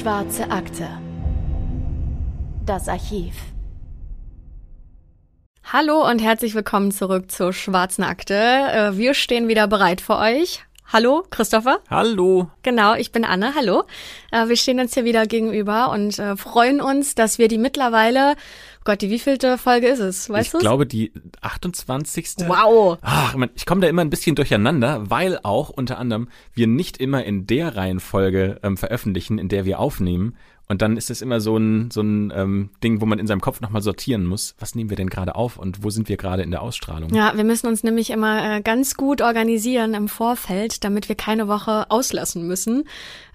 Schwarze Akte. Das Archiv. Hallo und herzlich willkommen zurück zur Schwarzen Akte. Äh, wir stehen wieder bereit für euch. Hallo, Christopher. Hallo. Genau, ich bin Anne. Hallo. Äh, wir stehen uns hier wieder gegenüber und äh, freuen uns, dass wir die mittlerweile, oh Gott, die wievielte Folge ist es? Weißt du? Ich glaube, die 28. Wow. Ach, man, ich komme da immer ein bisschen durcheinander, weil auch unter anderem wir nicht immer in der Reihenfolge ähm, veröffentlichen, in der wir aufnehmen. Und dann ist es immer so ein, so ein ähm, Ding, wo man in seinem Kopf nochmal sortieren muss. Was nehmen wir denn gerade auf und wo sind wir gerade in der Ausstrahlung? Ja, wir müssen uns nämlich immer äh, ganz gut organisieren im Vorfeld, damit wir keine Woche auslassen müssen.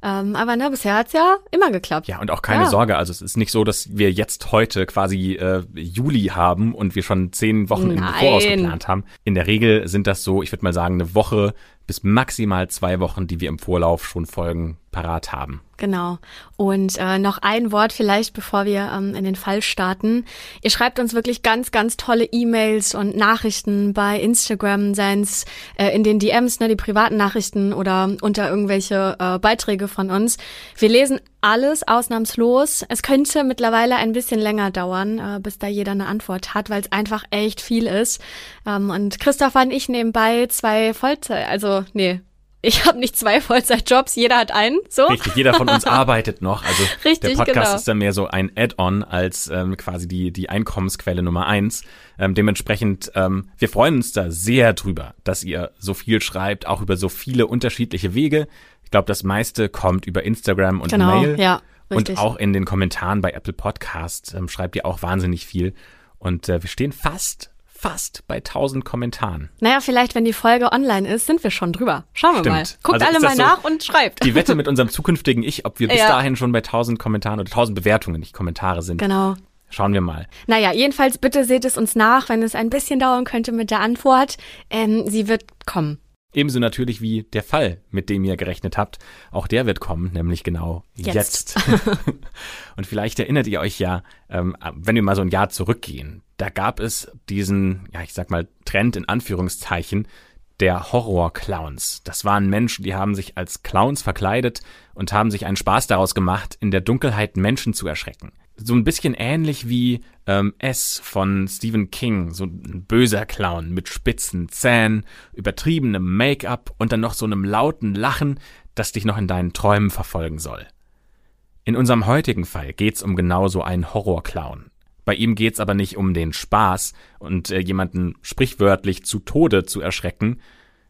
Ähm, aber ne, bisher hat's ja immer geklappt. Ja, und auch keine Ja. Sorge. Also es ist nicht so, dass wir jetzt heute quasi äh, Juli haben und wir schon zehn Wochen im Nein. Voraus geplant haben. In der Regel sind das so, ich würde mal sagen, eine Woche bis maximal zwei Wochen, die wir im Vorlauf schon Folgen parat haben. Genau. Und äh, noch ein Wort vielleicht, bevor wir ähm, in den Fall starten. Ihr schreibt uns wirklich ganz, ganz tolle E-Mails und Nachrichten bei Instagram, seien's äh, in den DMs, ne, die privaten Nachrichten oder unter irgendwelche äh, Beiträge von uns. Wir lesen alles ausnahmslos. Es könnte mittlerweile ein bisschen länger dauern, äh, bis da jeder eine Antwort hat, weil es einfach echt viel ist. Ähm, und Christopher und ich nebenbei zwei Vollzeit, also nee, ich habe nicht zwei Vollzeitjobs, jeder hat einen, so. Richtig, jeder von uns arbeitet noch. Also Richtig, der Podcast genau. ist dann mehr so ein Add-on als ähm, quasi die, die Einkommensquelle Nummer eins. Ähm, dementsprechend, ähm, wir freuen uns da sehr drüber, dass ihr so viel schreibt, auch über so viele unterschiedliche Wege. Ich glaube, das meiste kommt über Instagram und Genau, Mail. ja, richtig. Und auch in den Kommentaren bei Apple Podcast ähm, schreibt ihr auch wahnsinnig viel. Und äh, wir stehen fast, fast bei 1000 Kommentaren. Naja, vielleicht, wenn die Folge online ist, sind wir schon drüber. Schauen wir Stimmt. mal. Guckt Also alle mal so nach und schreibt. Die Wette mit unserem zukünftigen Ich, ob wir bis Ja. dahin schon bei 1000 Kommentaren oder 1000 Bewertungen, nicht Kommentare sind. Genau. Schauen wir mal. Naja, jedenfalls bitte seht es uns nach, wenn es ein bisschen dauern könnte mit der Antwort. Ähm, sie wird kommen. Ebenso natürlich wie der Fall, mit dem ihr gerechnet habt. Auch der wird kommen, nämlich genau Jetzt. jetzt. Und vielleicht erinnert ihr euch ja, ähm, wenn wir mal so ein Jahr zurückgehen, da gab es diesen, ja, ich sag mal, Trend in Anführungszeichen der Horror-Clowns. Das waren Menschen, die haben sich als Clowns verkleidet und haben sich einen Spaß daraus gemacht, in der Dunkelheit Menschen zu erschrecken. So ein bisschen ähnlich wie ähm, S von Stephen King, so ein böser Clown mit spitzen Zähnen, übertriebenem Make-up und dann noch so einem lauten Lachen, das dich noch in deinen Träumen verfolgen soll. In unserem heutigen Fall geht's um genau so einen Horrorclown. Bei ihm geht's aber nicht um den Spaß und äh, jemanden sprichwörtlich zu Tode zu erschrecken.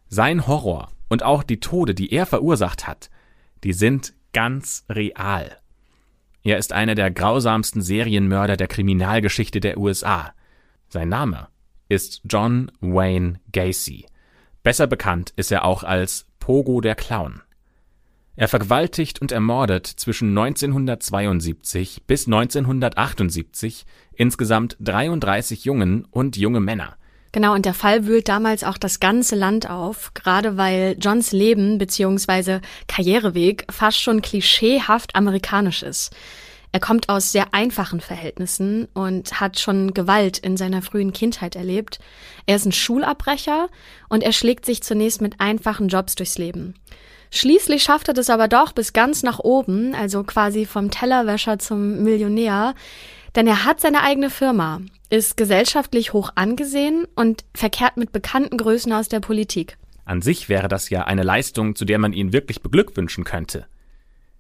Sein Horror und auch die Tode, die er verursacht hat, die sind ganz real. Er ist einer der grausamsten Serienmörder der Kriminalgeschichte der USA. Sein Name ist John Wayne Gacy. Besser bekannt ist er auch als Pogo der Clown. Er vergewaltigt und ermordet zwischen 1972 bis 1978 insgesamt 33 Jungen und junge Männer. Genau, und der Fall wühlt damals auch das ganze Land auf, gerade weil Johns Leben bzw. Karriereweg fast schon klischeehaft amerikanisch ist. Er kommt aus sehr einfachen Verhältnissen und hat schon Gewalt in seiner frühen Kindheit erlebt. Er ist ein Schulabbrecher und er schlägt sich zunächst mit einfachen Jobs durchs Leben. Schließlich schafft er das aber doch bis ganz nach oben, also quasi vom Tellerwäscher zum Millionär, denn er hat seine eigene Firma, ist gesellschaftlich hoch angesehen und verkehrt mit bekannten Größen aus der Politik. An sich wäre das ja eine Leistung, zu der man ihn wirklich beglückwünschen könnte.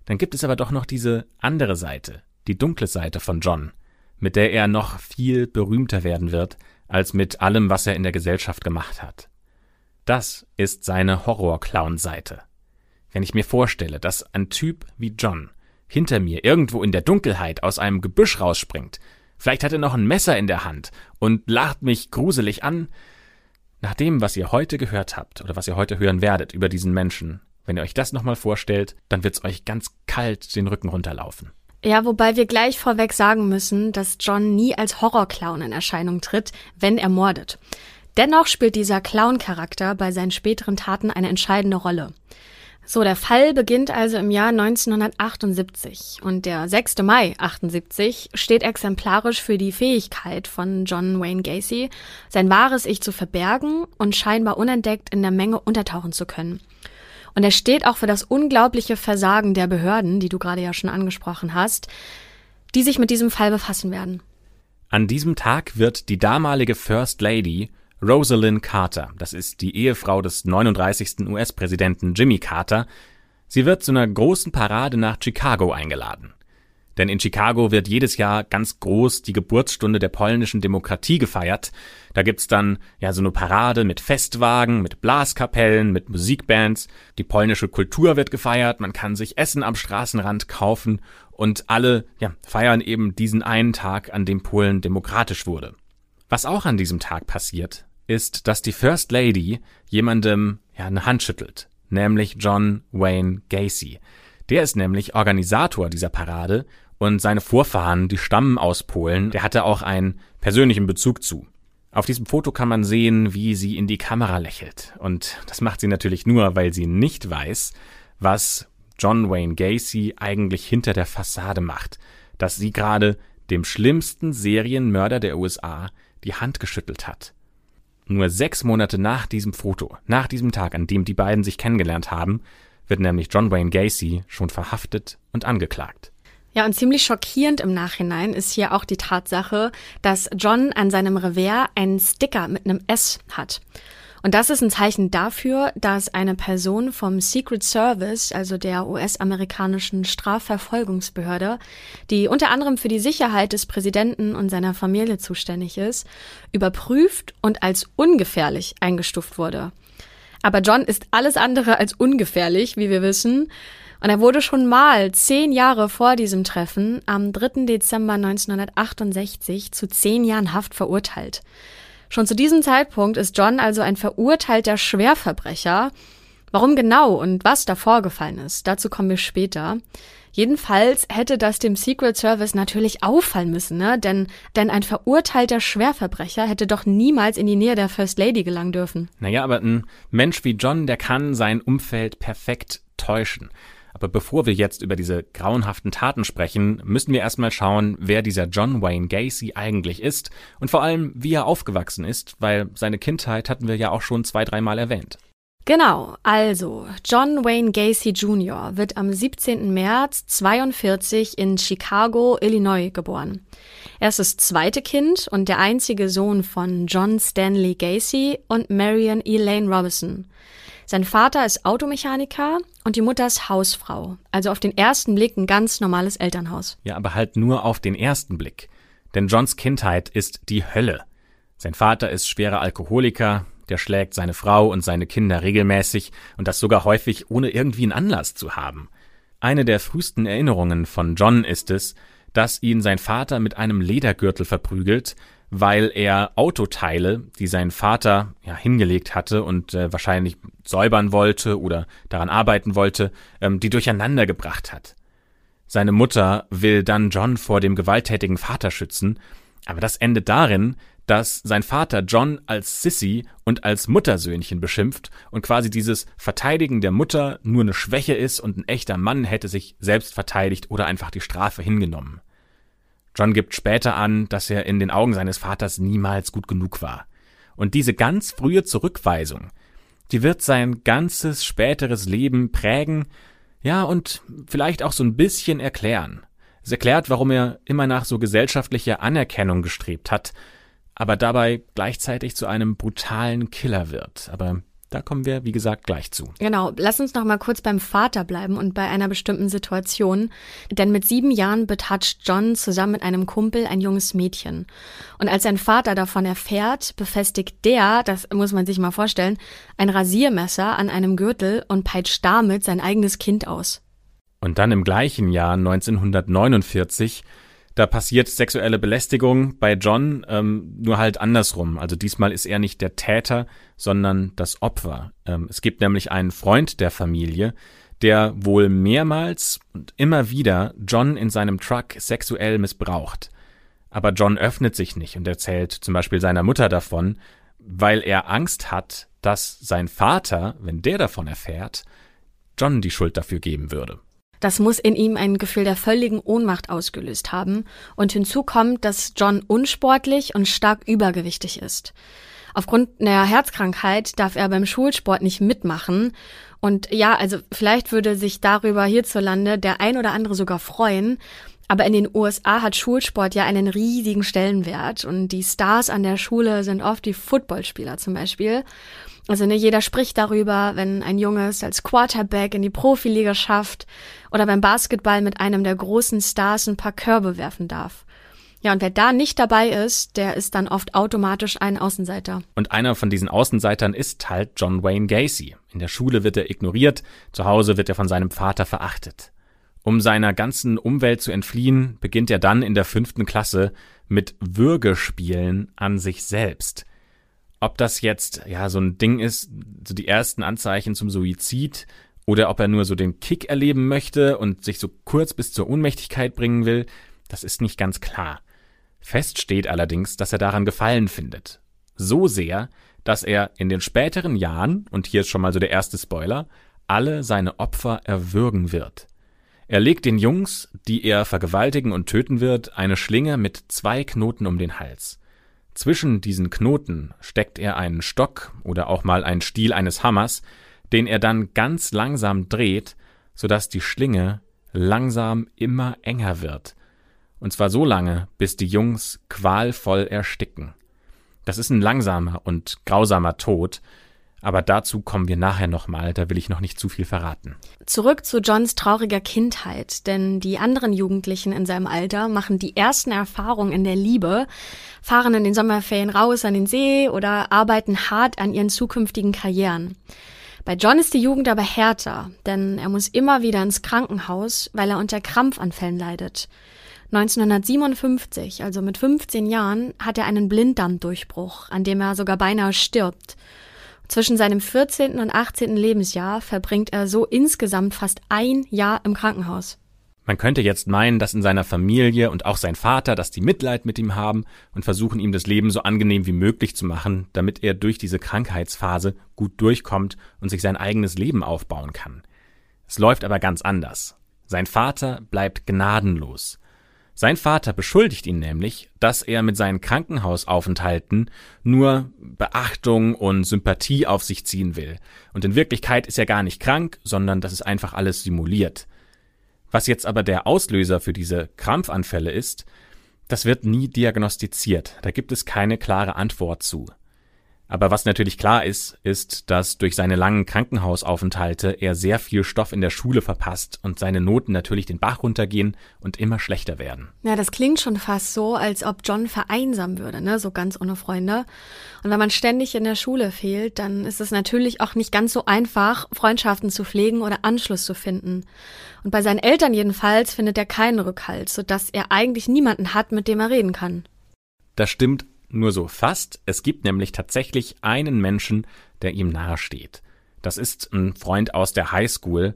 Dann gibt es aber doch noch diese andere Seite, die dunkle Seite von John, mit der er noch viel berühmter werden wird, als mit allem, was er in der Gesellschaft gemacht hat. Das ist seine Horror-Clown-Seite. Wenn ich mir vorstelle, dass ein Typ wie John hinter mir irgendwo in der Dunkelheit aus einem Gebüsch rausspringt, vielleicht hat er noch ein Messer in der Hand und lacht mich gruselig an, nach dem, was ihr heute gehört habt oder was ihr heute hören werdet über diesen Menschen, wenn ihr euch das nochmal vorstellt, dann wird's euch ganz kalt den Rücken runterlaufen. Ja, wobei wir gleich vorweg sagen müssen, dass John nie als Horrorclown in Erscheinung tritt, wenn er mordet. Dennoch spielt dieser Clown-Charakter bei seinen späteren Taten eine entscheidende Rolle. So, der Fall beginnt also im Jahr 1978 und der 6. Mai 78 steht exemplarisch für die Fähigkeit von John Wayne Gacy, sein wahres Ich zu verbergen und scheinbar unentdeckt in der Menge untertauchen zu können. Und er steht auch für das unglaubliche Versagen der Behörden, die du gerade ja schon angesprochen hast, die sich mit diesem Fall befassen werden. An diesem Tag wird die damalige First Lady Rosalind Carter, das ist die Ehefrau des 39. US-Präsidenten Jimmy Carter, sie wird zu einer großen Parade nach Chicago eingeladen. Denn in Chicago wird jedes Jahr ganz groß die Geburtsstunde der polnischen Demokratie gefeiert. Da gibt's dann ja so eine Parade mit Festwagen, mit Blaskapellen, mit Musikbands. Die polnische Kultur wird gefeiert, man kann sich Essen am Straßenrand kaufen und alle ja, feiern eben diesen einen Tag, an dem Polen demokratisch wurde. Was auch an diesem Tag passiert, ist, dass die First Lady jemandem ja eine Hand schüttelt, nämlich John Wayne Gacy. Der ist nämlich Organisator dieser Parade und seine Vorfahren, die stammen aus Polen, der hatte auch einen persönlichen Bezug zu. Auf diesem Foto kann man sehen, wie sie in die Kamera lächelt. Und das macht sie natürlich nur, weil sie nicht weiß, was John Wayne Gacy eigentlich hinter der Fassade macht. Dass sie gerade dem schlimmsten Serienmörder der USA die Hand geschüttelt hat. Nur sechs Monate nach diesem Foto, nach diesem Tag, an dem die beiden sich kennengelernt haben, wird nämlich John Wayne Gacy schon verhaftet und angeklagt. Ja, und ziemlich schockierend im Nachhinein ist hier auch die Tatsache, dass John an seinem Revers einen Sticker mit einem S hat. Und das ist ein Zeichen dafür, dass eine Person vom Secret Service, also der US-amerikanischen Strafverfolgungsbehörde, die unter anderem für die Sicherheit des Präsidenten und seiner Familie zuständig ist, überprüft und als ungefährlich eingestuft wurde. Aber John ist alles andere als ungefährlich, wie wir wissen. Und er wurde schon mal zehn Jahre vor diesem Treffen am 3. Dezember 1968 zu zehn Jahren Haft verurteilt. Schon zu diesem Zeitpunkt ist John also ein verurteilter Schwerverbrecher. Warum genau und was da vorgefallen ist, dazu kommen wir später. Jedenfalls hätte das dem Secret Service natürlich auffallen müssen, ne? Denn, denn ein verurteilter Schwerverbrecher hätte doch niemals in die Nähe der First Lady gelangen dürfen. Naja, aber ein Mensch wie John, der kann sein Umfeld perfekt täuschen. Aber bevor wir jetzt über diese grauenhaften Taten sprechen, müssen wir erstmal schauen, wer dieser John Wayne Gacy eigentlich ist und vor allem, wie er aufgewachsen ist, weil seine Kindheit hatten wir ja auch schon zwei, dreimal erwähnt. Genau, also John Wayne Gacy Jr. wird am 17. März 42 in Chicago, Illinois geboren. Er ist das zweite Kind und der einzige Sohn von John Stanley Gacy und Marion Elaine Robinson. Sein Vater ist Automechaniker und die Mutter ist Hausfrau. Also auf den ersten Blick ein ganz normales Elternhaus. Ja, aber halt nur auf den ersten Blick. Denn Johns Kindheit ist die Hölle. Sein Vater ist schwerer Alkoholiker, der schlägt seine Frau und seine Kinder regelmäßig und das sogar häufig ohne irgendwie einen Anlass zu haben. Eine der frühesten Erinnerungen von John ist es, dass ihn sein Vater mit einem Ledergürtel verprügelt, weil er Autoteile, die sein Vater ja hingelegt hatte und äh, wahrscheinlich säubern wollte oder daran arbeiten wollte, ähm, die durcheinander gebracht hat. Seine Mutter will dann John vor dem gewalttätigen Vater schützen, aber das endet darin, dass sein Vater John als Sissy und als Muttersöhnchen beschimpft und quasi dieses Verteidigen der Mutter nur eine Schwäche ist und ein echter Mann hätte sich selbst verteidigt oder einfach die Strafe hingenommen. John gibt später an, dass er in den Augen seines Vaters niemals gut genug war. Und diese ganz frühe Zurückweisung, die wird sein ganzes späteres Leben prägen, ja, und vielleicht auch so ein bisschen erklären. Es erklärt, warum er immer nach so gesellschaftlicher Anerkennung gestrebt hat, aber dabei gleichzeitig zu einem brutalen Killer wird. Aber da kommen wir, wie gesagt, gleich zu. Genau. Lass uns noch mal kurz beim Vater bleiben und bei einer bestimmten Situation. Denn mit sieben Jahren betatscht John zusammen mit einem Kumpel ein junges Mädchen. Und als sein Vater davon erfährt, befestigt der, das muss man sich mal vorstellen, ein Rasiermesser an einem Gürtel und peitscht damit sein eigenes Kind aus. Und dann im gleichen Jahr 1949 da passiert sexuelle Belästigung bei John, ähm, nur halt andersrum. Also diesmal ist er nicht der Täter, sondern das Opfer. Ähm, es gibt nämlich einen Freund der Familie, der wohl mehrmals und immer wieder John in seinem Truck sexuell missbraucht. Aber John öffnet sich nicht und erzählt zum Beispiel seiner Mutter davon, weil er Angst hat, dass sein Vater, wenn der davon erfährt, John die Schuld dafür geben würde. Das muss in ihm ein Gefühl der völligen Ohnmacht ausgelöst haben. Und hinzu kommt, dass John unsportlich und stark übergewichtig ist. Aufgrund einer Herzkrankheit darf er beim Schulsport nicht mitmachen Und ja, also vielleicht würde sich darüber hierzulande der ein oder andere sogar freuen. Aber in den USA hat Schulsport ja einen riesigen Stellenwert und die Stars an der Schule sind oft die Footballspieler zum Beispiel. Also ne, jeder spricht darüber, wenn ein Junges als Quarterback in die Profiliga schafft oder beim Basketball mit einem der großen Stars ein paar Körbe werfen darf. Ja, und wer da nicht dabei ist, der ist dann oft automatisch ein Außenseiter. Und einer von diesen Außenseitern ist halt John Wayne Gacy. In der Schule wird er ignoriert, zu Hause wird er von seinem Vater verachtet. Um seiner ganzen Umwelt zu entfliehen, beginnt er dann in der fünften Klasse mit Würgespielen an sich selbst. Ob das jetzt ja so ein Ding ist, so die ersten Anzeichen zum Suizid, oder ob er nur so den Kick erleben möchte und sich so kurz bis zur Ohnmächtigkeit bringen will, das ist nicht ganz klar. Fest steht allerdings, dass er daran Gefallen findet. So sehr, dass er in den späteren Jahren, und hier ist schon mal so der erste Spoiler, alle seine Opfer erwürgen wird. Er legt den Jungs, die er vergewaltigen und töten wird, eine Schlinge mit zwei Knoten um den Hals. Zwischen diesen Knoten steckt er einen Stock oder auch mal einen Stiel eines Hammers, den er dann ganz langsam dreht, so dass die Schlinge langsam immer enger wird und zwar so lange, bis die Jungs qualvoll ersticken. Das ist ein langsamer und grausamer Tod, aber dazu kommen wir nachher nochmal, da will ich noch nicht zu viel verraten. Zurück zu Johns trauriger Kindheit, denn die anderen Jugendlichen in seinem Alter machen die ersten Erfahrungen in der Liebe, fahren in den Sommerferien raus an den See oder arbeiten hart an ihren zukünftigen Karrieren. Bei John ist die Jugend aber härter, denn er muss immer wieder ins Krankenhaus, weil er unter Krampfanfällen leidet. 1957, also mit 15 Jahren, hat er einen Blinddarmdurchbruch, an dem er sogar beinahe stirbt. Zwischen seinem 14. und 18. Lebensjahr verbringt er so insgesamt fast ein Jahr im Krankenhaus. Man könnte jetzt meinen, dass in seiner Familie und auch sein Vater, dass die Mitleid mit ihm haben und versuchen ihm das Leben so angenehm wie möglich zu machen, damit er durch diese Krankheitsphase gut durchkommt und sich sein eigenes Leben aufbauen kann. Es läuft aber ganz anders. Sein Vater bleibt gnadenlos. Sein Vater beschuldigt ihn nämlich, dass er mit seinen Krankenhausaufenthalten nur Beachtung und Sympathie auf sich ziehen will. Und in Wirklichkeit ist er gar nicht krank, sondern das ist einfach alles simuliert. Was jetzt aber der Auslöser für diese Krampfanfälle ist, das wird nie diagnostiziert. Da gibt es keine klare Antwort zu. Aber was natürlich klar ist, ist, dass durch seine langen Krankenhausaufenthalte er sehr viel Stoff in der Schule verpasst und seine Noten natürlich den Bach runtergehen und immer schlechter werden. Ja, das klingt schon fast so, als ob John vereinsamen würde, ne, so ganz ohne Freunde. Und wenn man ständig in der Schule fehlt, dann ist es natürlich auch nicht ganz so einfach, Freundschaften zu pflegen oder Anschluss zu finden. Und bei seinen Eltern jedenfalls findet er keinen Rückhalt, sodass er eigentlich niemanden hat, mit dem er reden kann. Das stimmt nur so fast. Es gibt nämlich tatsächlich einen Menschen, der ihm nahesteht. Das ist ein Freund aus der Highschool,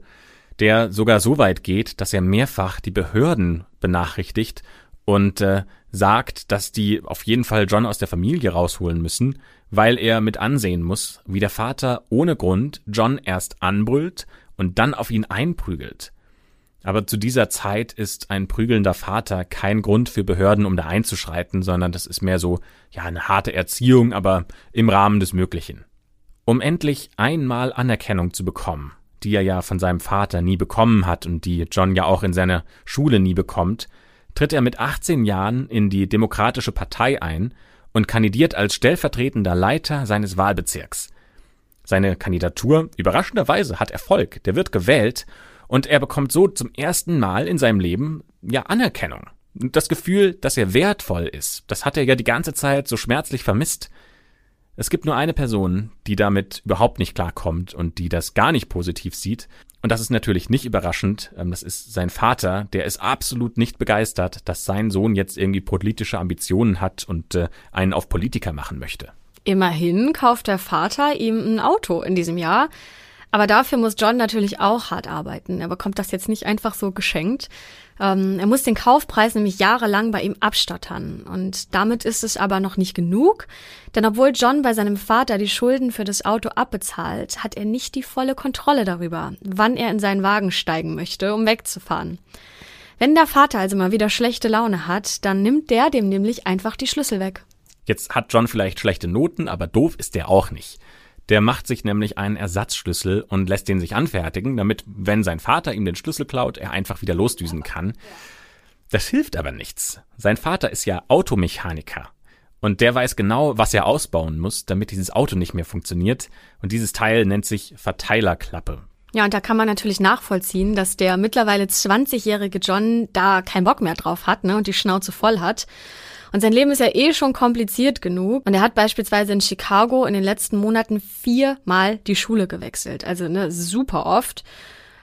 der sogar so weit geht, dass er mehrfach die Behörden benachrichtigt und äh, sagt, dass die auf jeden Fall John aus der Familie rausholen müssen, weil er mit ansehen muss, wie der Vater ohne Grund John erst anbrüllt und dann auf ihn einprügelt. Aber zu dieser Zeit ist ein prügelnder Vater kein Grund für Behörden, um da einzuschreiten, sondern das ist mehr so, ja, eine harte Erziehung, aber im Rahmen des Möglichen. Um endlich einmal Anerkennung zu bekommen, die er ja von seinem Vater nie bekommen hat und die John ja auch in seiner Schule nie bekommt, tritt er mit 18 Jahren in die Demokratische Partei ein und kandidiert als stellvertretender Leiter seines Wahlbezirks. Seine Kandidatur überraschenderweise hat Erfolg, der wird gewählt und er bekommt so zum ersten Mal in seinem Leben ja Anerkennung. Das Gefühl, dass er wertvoll ist, das hat er ja die ganze Zeit so schmerzlich vermisst. Es gibt nur eine Person, die damit überhaupt nicht klarkommt und die das gar nicht positiv sieht. Und das ist natürlich nicht überraschend. Ähm, das ist sein Vater, der ist absolut nicht begeistert, dass sein Sohn jetzt irgendwie politische Ambitionen hat und äh, einen auf Politiker machen möchte. Immerhin kauft der Vater ihm ein Auto in diesem Jahr. Aber dafür muss John natürlich auch hart arbeiten. Er bekommt das jetzt nicht einfach so geschenkt. Ähm, er muss den Kaufpreis nämlich jahrelang bei ihm abstottern. Und damit ist es aber noch nicht genug. Denn obwohl John bei seinem Vater die Schulden für das Auto abbezahlt, hat er nicht die volle Kontrolle darüber, wann er in seinen Wagen steigen möchte, um wegzufahren. Wenn der Vater also mal wieder schlechte Laune hat, dann nimmt der dem nämlich einfach die Schlüssel weg. Jetzt hat John vielleicht schlechte Noten, aber doof ist der auch nicht. Der macht sich nämlich einen Ersatzschlüssel und lässt den sich anfertigen, damit, wenn sein Vater ihm den Schlüssel klaut, er einfach wieder losdüsen kann. Das hilft aber nichts. Sein Vater ist ja Automechaniker. Und der weiß genau, was er ausbauen muss, damit dieses Auto nicht mehr funktioniert. Und dieses Teil nennt sich Verteilerklappe. Ja, und da kann man natürlich nachvollziehen, dass der mittlerweile 20-jährige John da keinen Bock mehr drauf hat ne, und die Schnauze voll hat. Und sein Leben ist ja eh schon kompliziert genug. Und er hat beispielsweise in Chicago in den letzten Monaten viermal die Schule gewechselt. Also ne, super oft.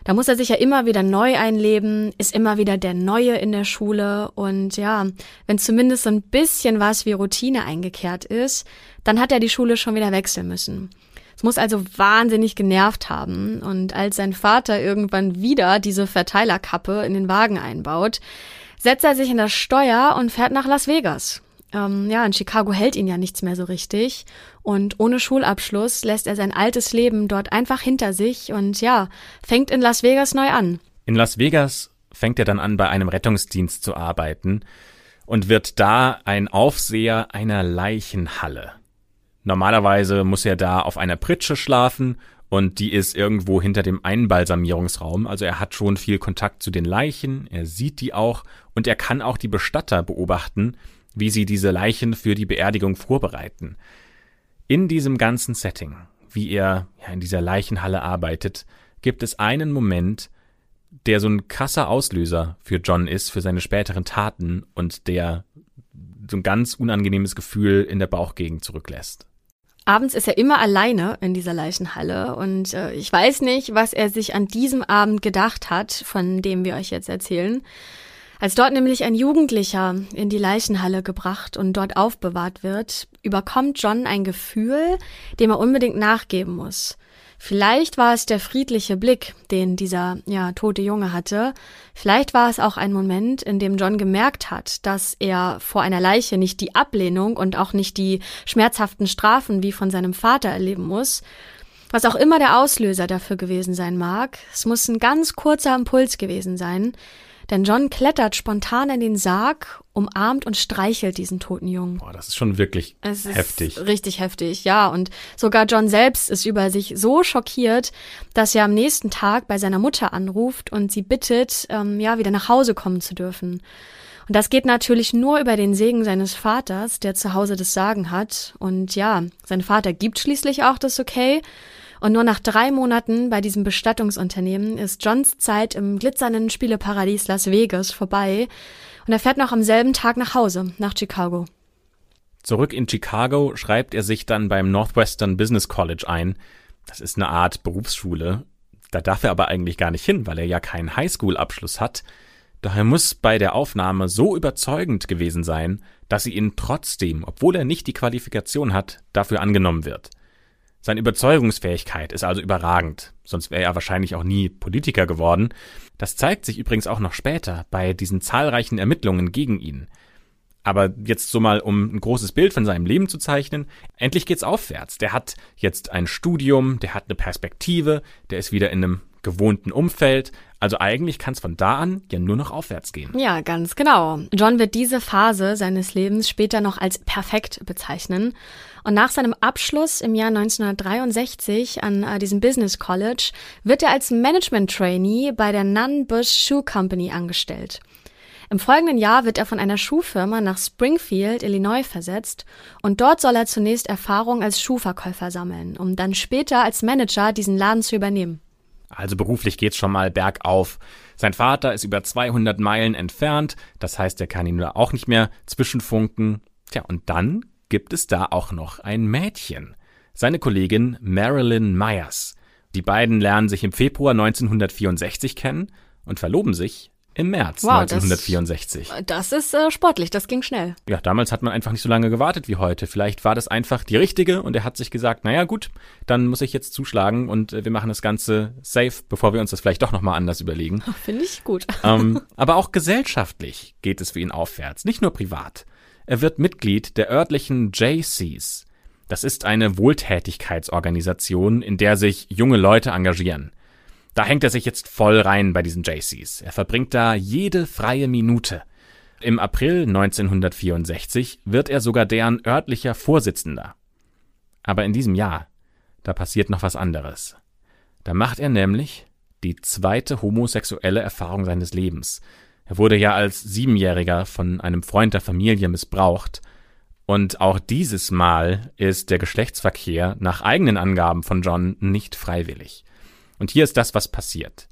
Da muss er sich ja immer wieder neu einleben, ist immer wieder der Neue in der Schule. Und ja, wenn zumindest so ein bisschen was wie Routine eingekehrt ist, dann hat er die Schule schon wieder wechseln müssen. Es muss also wahnsinnig genervt haben. Und als sein Vater irgendwann wieder diese Verteilerkappe in den Wagen einbaut, setzt er sich in das Steuer und fährt nach Las Vegas. Ähm, ja, in Chicago hält ihn ja nichts mehr so richtig. Und ohne Schulabschluss lässt er sein altes Leben dort einfach hinter sich und ja, fängt in Las Vegas neu an. In Las Vegas fängt er dann an, bei einem Rettungsdienst zu arbeiten und wird da ein Aufseher einer Leichenhalle. Normalerweise muss er da auf einer Pritsche schlafen und die ist irgendwo hinter dem Einbalsamierungsraum. Also er hat schon viel Kontakt zu den Leichen, er sieht die auch und er kann auch die Bestatter beobachten, wie sie diese Leichen für die Beerdigung vorbereiten. In diesem ganzen Setting, wie er in dieser Leichenhalle arbeitet, gibt es einen Moment, der so ein krasser Auslöser für John ist, für seine späteren Taten und der so ein ganz unangenehmes Gefühl in der Bauchgegend zurücklässt. Abends ist er immer alleine in dieser Leichenhalle und äh, ich weiß nicht, was er sich an diesem Abend gedacht hat, von dem wir euch jetzt erzählen. Als dort nämlich ein Jugendlicher in die Leichenhalle gebracht und dort aufbewahrt wird, überkommt John ein Gefühl, dem er unbedingt nachgeben muss. Vielleicht war es der friedliche Blick, den dieser ja tote Junge hatte. Vielleicht war es auch ein Moment, in dem John gemerkt hat, dass er vor einer Leiche nicht die Ablehnung und auch nicht die schmerzhaften Strafen wie von seinem Vater erleben muss. Was auch immer der Auslöser dafür gewesen sein mag, es muss ein ganz kurzer Impuls gewesen sein, denn John klettert spontan in den Sarg, umarmt und streichelt diesen toten Jungen. Boah, das ist schon wirklich es heftig. Richtig heftig, ja. Und sogar John selbst ist über sich so schockiert, dass er am nächsten Tag bei seiner Mutter anruft und sie bittet, ähm, ja, wieder nach Hause kommen zu dürfen. Und das geht natürlich nur über den Segen seines Vaters, der zu Hause das Sagen hat. Und ja, sein Vater gibt schließlich auch das Okay. Und nur nach drei Monaten bei diesem Bestattungsunternehmen ist Johns Zeit im glitzernden Spieleparadies Las Vegas vorbei und er fährt noch am selben Tag nach Hause, nach Chicago. Zurück in Chicago schreibt er sich dann beim Northwestern Business College ein. Das ist eine Art Berufsschule. Da darf er aber eigentlich gar nicht hin, weil er ja keinen Highschool-Abschluss hat. Doch er muss bei der Aufnahme so überzeugend gewesen sein, dass sie ihn trotzdem, obwohl er nicht die Qualifikation hat, dafür angenommen wird. Seine Überzeugungsfähigkeit ist also überragend, sonst wäre er wahrscheinlich auch nie Politiker geworden. Das zeigt sich übrigens auch noch später bei diesen zahlreichen Ermittlungen gegen ihn. Aber jetzt so mal, um ein großes Bild von seinem Leben zu zeichnen, endlich geht's aufwärts. Der hat jetzt ein Studium, der hat eine Perspektive, der ist wieder in einem gewohnten Umfeld. Also eigentlich kann es von da an ja nur noch aufwärts gehen. Ja, ganz genau. John wird diese Phase seines Lebens später noch als perfekt bezeichnen. Und nach seinem Abschluss im Jahr 1963 an äh, diesem Business College wird er als Management Trainee bei der Nunn Bush Shoe Company angestellt. Im folgenden Jahr wird er von einer Schuhfirma nach Springfield, Illinois versetzt und dort soll er zunächst Erfahrung als Schuhverkäufer sammeln, um dann später als Manager diesen Laden zu übernehmen. Also beruflich geht's schon mal bergauf. Sein Vater ist über 200 Meilen entfernt, das heißt, er kann ihn auch nicht mehr zwischenfunken. Tja, und dann gibt es da auch noch ein Mädchen. Seine Kollegin Marilyn Myers. Die beiden lernen sich im Februar 1964 kennen und verloben sich im März wow, 1964. Das, das ist äh, sportlich, das ging schnell. Ja, damals hat man einfach nicht so lange gewartet wie heute. Vielleicht war das einfach die richtige und er hat sich gesagt, naja gut, dann muss ich jetzt zuschlagen und äh, wir machen das Ganze safe, bevor wir uns das vielleicht doch nochmal anders überlegen. Finde ich gut. Ähm, aber auch gesellschaftlich geht es für ihn aufwärts, nicht nur privat. Er wird Mitglied der örtlichen JCs. Das ist eine Wohltätigkeitsorganisation, in der sich junge Leute engagieren. Da hängt er sich jetzt voll rein bei diesen JCs. Er verbringt da jede freie Minute. Im April 1964 wird er sogar deren örtlicher Vorsitzender. Aber in diesem Jahr, da passiert noch was anderes. Da macht er nämlich die zweite homosexuelle Erfahrung seines Lebens. Er wurde ja als Siebenjähriger von einem Freund der Familie missbraucht. Und auch dieses Mal ist der Geschlechtsverkehr nach eigenen Angaben von John nicht freiwillig. Und hier ist das, was passiert.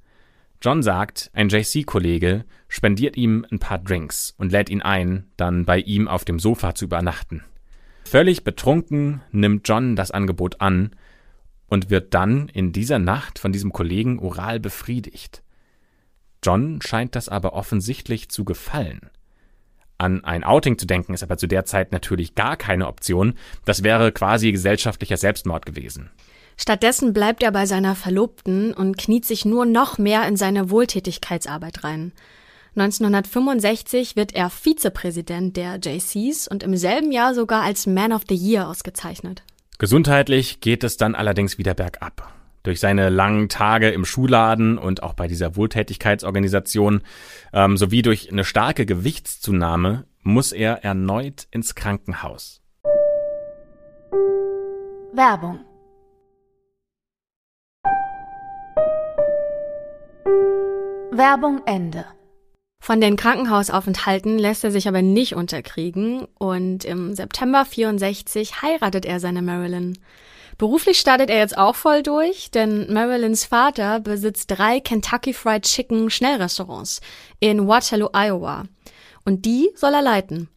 John sagt, ein JC-Kollege spendiert ihm ein paar Drinks und lädt ihn ein, dann bei ihm auf dem Sofa zu übernachten. Völlig betrunken nimmt John das Angebot an und wird dann in dieser Nacht von diesem Kollegen oral befriedigt. John scheint das aber offensichtlich zu gefallen. An ein Outing zu denken ist aber zu der Zeit natürlich gar keine Option. Das wäre quasi gesellschaftlicher Selbstmord gewesen. Stattdessen bleibt er bei seiner Verlobten und kniet sich nur noch mehr in seine Wohltätigkeitsarbeit rein. 1965 wird er Vizepräsident der JCs und im selben Jahr sogar als Man of the Year ausgezeichnet. Gesundheitlich geht es dann allerdings wieder bergab. Durch seine langen Tage im Schuhladen und auch bei dieser Wohltätigkeitsorganisation ähm, sowie durch eine starke Gewichtszunahme muss er erneut ins Krankenhaus. Werbung Werbung Ende. Von den Krankenhausaufenthalten lässt er sich aber nicht unterkriegen und im September 64 heiratet er seine Marilyn. Beruflich startet er jetzt auch voll durch, denn Marilyns Vater besitzt drei Kentucky Fried Chicken Schnellrestaurants in Waterloo, Iowa. Und die soll er leiten.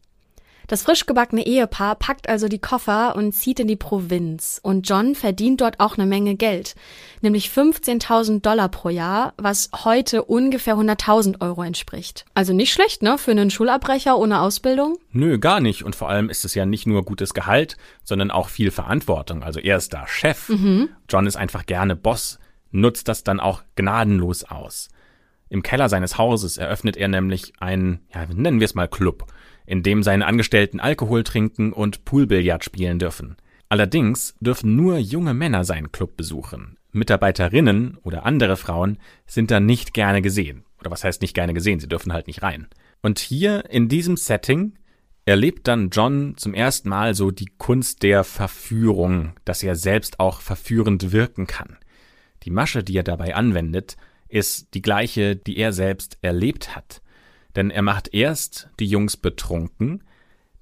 Das frisch gebackene Ehepaar packt also die Koffer und zieht in die Provinz. Und John verdient dort auch eine Menge Geld. Nämlich 15.000 Dollar pro Jahr, was heute ungefähr 100.000 Euro entspricht. Also nicht schlecht, ne? Für einen Schulabbrecher ohne Ausbildung? Nö, gar nicht. Und vor allem ist es ja nicht nur gutes Gehalt, sondern auch viel Verantwortung. Also er ist da Chef. Mhm. John ist einfach gerne Boss, nutzt das dann auch gnadenlos aus. Im Keller seines Hauses eröffnet er nämlich einen, ja, nennen wir es mal Club in dem seine Angestellten Alkohol trinken und Poolbillard spielen dürfen. Allerdings dürfen nur junge Männer seinen Club besuchen. Mitarbeiterinnen oder andere Frauen sind da nicht gerne gesehen. Oder was heißt nicht gerne gesehen, sie dürfen halt nicht rein. Und hier in diesem Setting erlebt dann John zum ersten Mal so die Kunst der Verführung, dass er selbst auch verführend wirken kann. Die Masche, die er dabei anwendet, ist die gleiche, die er selbst erlebt hat. Denn er macht erst die Jungs betrunken,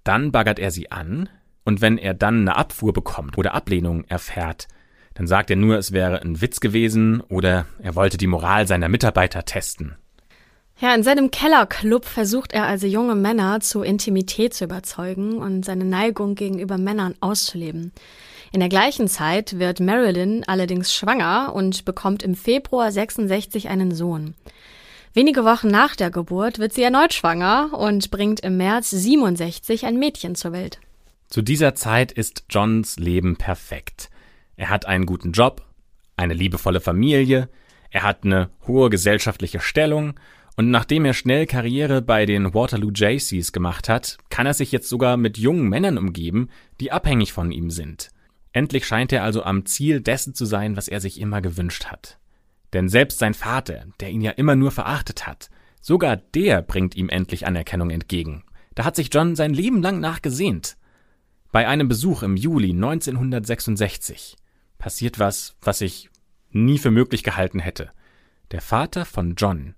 dann baggert er sie an, und wenn er dann eine Abfuhr bekommt oder Ablehnung erfährt, dann sagt er nur, es wäre ein Witz gewesen oder er wollte die Moral seiner Mitarbeiter testen. Ja, in seinem Kellerclub versucht er also junge Männer zu Intimität zu überzeugen und seine Neigung gegenüber Männern auszuleben. In der gleichen Zeit wird Marilyn allerdings schwanger und bekommt im Februar 66 einen Sohn. Wenige Wochen nach der Geburt wird sie erneut schwanger und bringt im März 67 ein Mädchen zur Welt. Zu dieser Zeit ist Johns Leben perfekt. Er hat einen guten Job, eine liebevolle Familie, er hat eine hohe gesellschaftliche Stellung und nachdem er schnell Karriere bei den Waterloo Jaycees gemacht hat, kann er sich jetzt sogar mit jungen Männern umgeben, die abhängig von ihm sind. Endlich scheint er also am Ziel dessen zu sein, was er sich immer gewünscht hat. Denn selbst sein Vater, der ihn ja immer nur verachtet hat, sogar der bringt ihm endlich Anerkennung entgegen. Da hat sich John sein Leben lang nachgesehnt. Bei einem Besuch im Juli 1966 passiert was, was ich nie für möglich gehalten hätte. Der Vater von John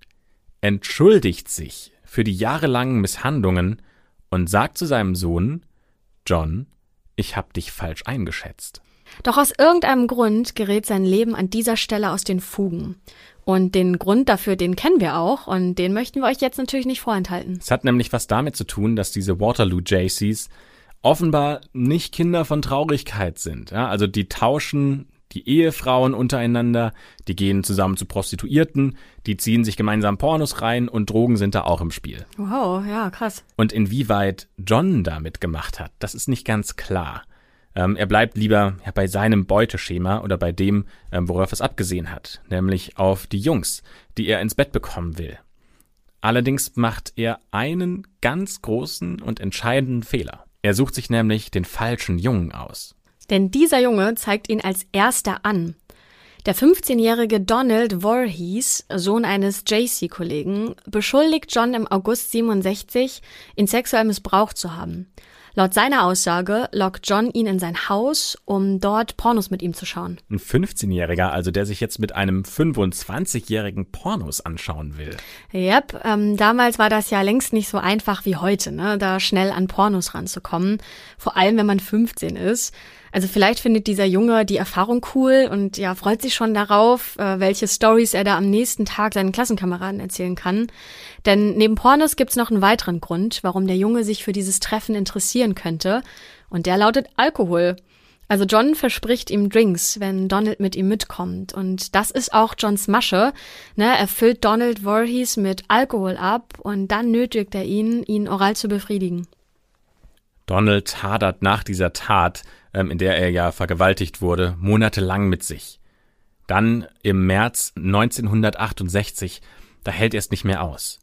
entschuldigt sich für die jahrelangen Misshandlungen und sagt zu seinem Sohn John, ich hab dich falsch eingeschätzt. Doch aus irgendeinem Grund gerät sein Leben an dieser Stelle aus den Fugen. Und den Grund dafür, den kennen wir auch und den möchten wir euch jetzt natürlich nicht vorenthalten. Es hat nämlich was damit zu tun, dass diese Waterloo JCs offenbar nicht Kinder von Traurigkeit sind. Ja, also die tauschen die Ehefrauen untereinander, die gehen zusammen zu Prostituierten, die ziehen sich gemeinsam Pornos rein und Drogen sind da auch im Spiel. Wow, ja, krass. Und inwieweit John damit gemacht hat, das ist nicht ganz klar. Ähm, er bleibt lieber ja, bei seinem Beuteschema oder bei dem, ähm, worauf es abgesehen hat, nämlich auf die Jungs, die er ins Bett bekommen will. Allerdings macht er einen ganz großen und entscheidenden Fehler. Er sucht sich nämlich den falschen Jungen aus. Denn dieser Junge zeigt ihn als erster an. Der 15-jährige Donald Voorhees, Sohn eines JC-Kollegen, beschuldigt John im August 67, ihn sexuell missbraucht zu haben. Laut seiner Aussage lockt John ihn in sein Haus, um dort Pornos mit ihm zu schauen. Ein 15-Jähriger, also der sich jetzt mit einem 25-jährigen Pornos anschauen will. Yep, ähm, damals war das ja längst nicht so einfach wie heute, ne, da schnell an Pornos ranzukommen. Vor allem, wenn man 15 ist. Also vielleicht findet dieser Junge die Erfahrung cool und ja, freut sich schon darauf, äh, welche Stories er da am nächsten Tag seinen Klassenkameraden erzählen kann. Denn neben Pornos gibt's noch einen weiteren Grund, warum der Junge sich für dieses Treffen interessieren könnte. Und der lautet Alkohol. Also John verspricht ihm Drinks, wenn Donald mit ihm mitkommt. Und das ist auch Johns Masche. Ne? Er füllt Donald Voorhees mit Alkohol ab und dann nötigt er ihn, ihn oral zu befriedigen. Donald hadert nach dieser Tat, ähm, in der er ja vergewaltigt wurde, monatelang mit sich. Dann im März 1968, da hält er es nicht mehr aus.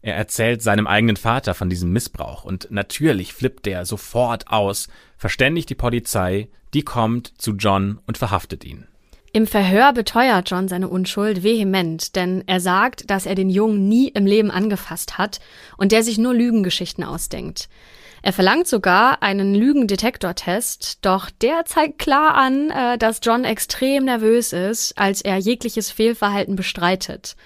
Er erzählt seinem eigenen Vater von diesem Missbrauch und natürlich flippt er sofort aus, verständigt die Polizei, die kommt zu John und verhaftet ihn. Im Verhör beteuert John seine Unschuld vehement, denn er sagt, dass er den Jungen nie im Leben angefasst hat und der sich nur Lügengeschichten ausdenkt. Er verlangt sogar einen Lügendetektortest, doch der zeigt klar an, äh, dass John extrem nervös ist, als er jegliches Fehlverhalten bestreitet.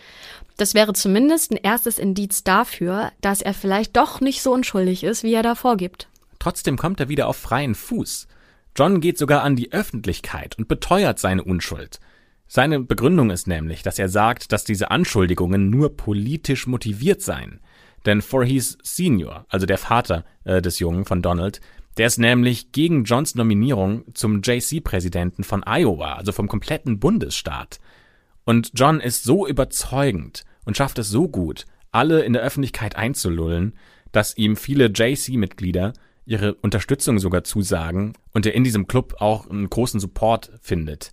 Das wäre zumindest ein erstes Indiz dafür, dass er vielleicht doch nicht so unschuldig ist, wie er da vorgibt. Trotzdem kommt er wieder auf freien Fuß. John geht sogar an die Öffentlichkeit und beteuert seine Unschuld. Seine Begründung ist nämlich, dass er sagt, dass diese Anschuldigungen nur politisch motiviert seien. Denn Voorhees Senior, also der Vater äh, des Jungen von Donald, der ist nämlich gegen Johns Nominierung zum JC-Präsidenten von Iowa, also vom kompletten Bundesstaat. Und John ist so überzeugend und schafft es so gut, alle in der Öffentlichkeit einzulullen, dass ihm viele JC-Mitglieder ihre Unterstützung sogar zusagen und er in diesem Club auch einen großen Support findet.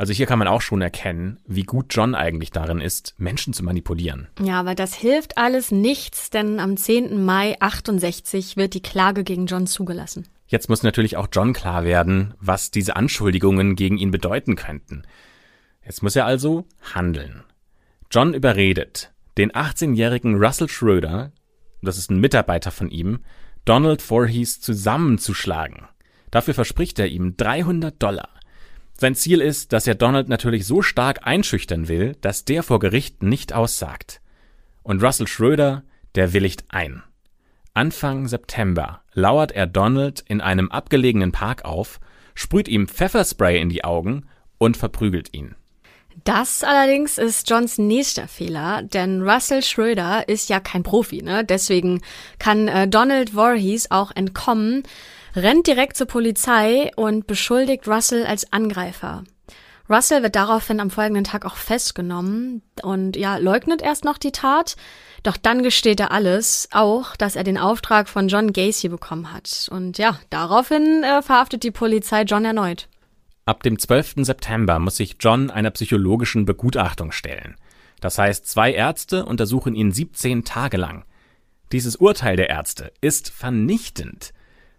Also hier kann man auch schon erkennen, wie gut John eigentlich darin ist, Menschen zu manipulieren. Ja, aber das hilft alles nichts, denn am 10. Mai 68 wird die Klage gegen John zugelassen. Jetzt muss natürlich auch John klar werden, was diese Anschuldigungen gegen ihn bedeuten könnten. Jetzt muss er also handeln. John überredet den 18-jährigen Russell Schroeder, das ist ein Mitarbeiter von ihm, Donald Voorhees zusammenzuschlagen. Dafür verspricht er ihm 300 Dollar. Sein Ziel ist, dass er Donald natürlich so stark einschüchtern will, dass der vor Gericht nicht aussagt. Und Russell Schröder, der willigt ein. Anfang September lauert er Donald in einem abgelegenen Park auf, sprüht ihm Pfefferspray in die Augen und verprügelt ihn. Das allerdings ist Johns nächster Fehler, denn Russell Schröder ist ja kein Profi, ne? Deswegen kann äh, Donald Voorhees auch entkommen, rennt direkt zur Polizei und beschuldigt Russell als Angreifer. Russell wird daraufhin am folgenden Tag auch festgenommen und ja, leugnet erst noch die Tat, doch dann gesteht er alles, auch, dass er den Auftrag von John Gacy bekommen hat. Und ja, daraufhin äh, verhaftet die Polizei John erneut. Ab dem 12. September muss sich John einer psychologischen Begutachtung stellen. Das heißt, zwei Ärzte untersuchen ihn 17 Tage lang. Dieses Urteil der Ärzte ist vernichtend.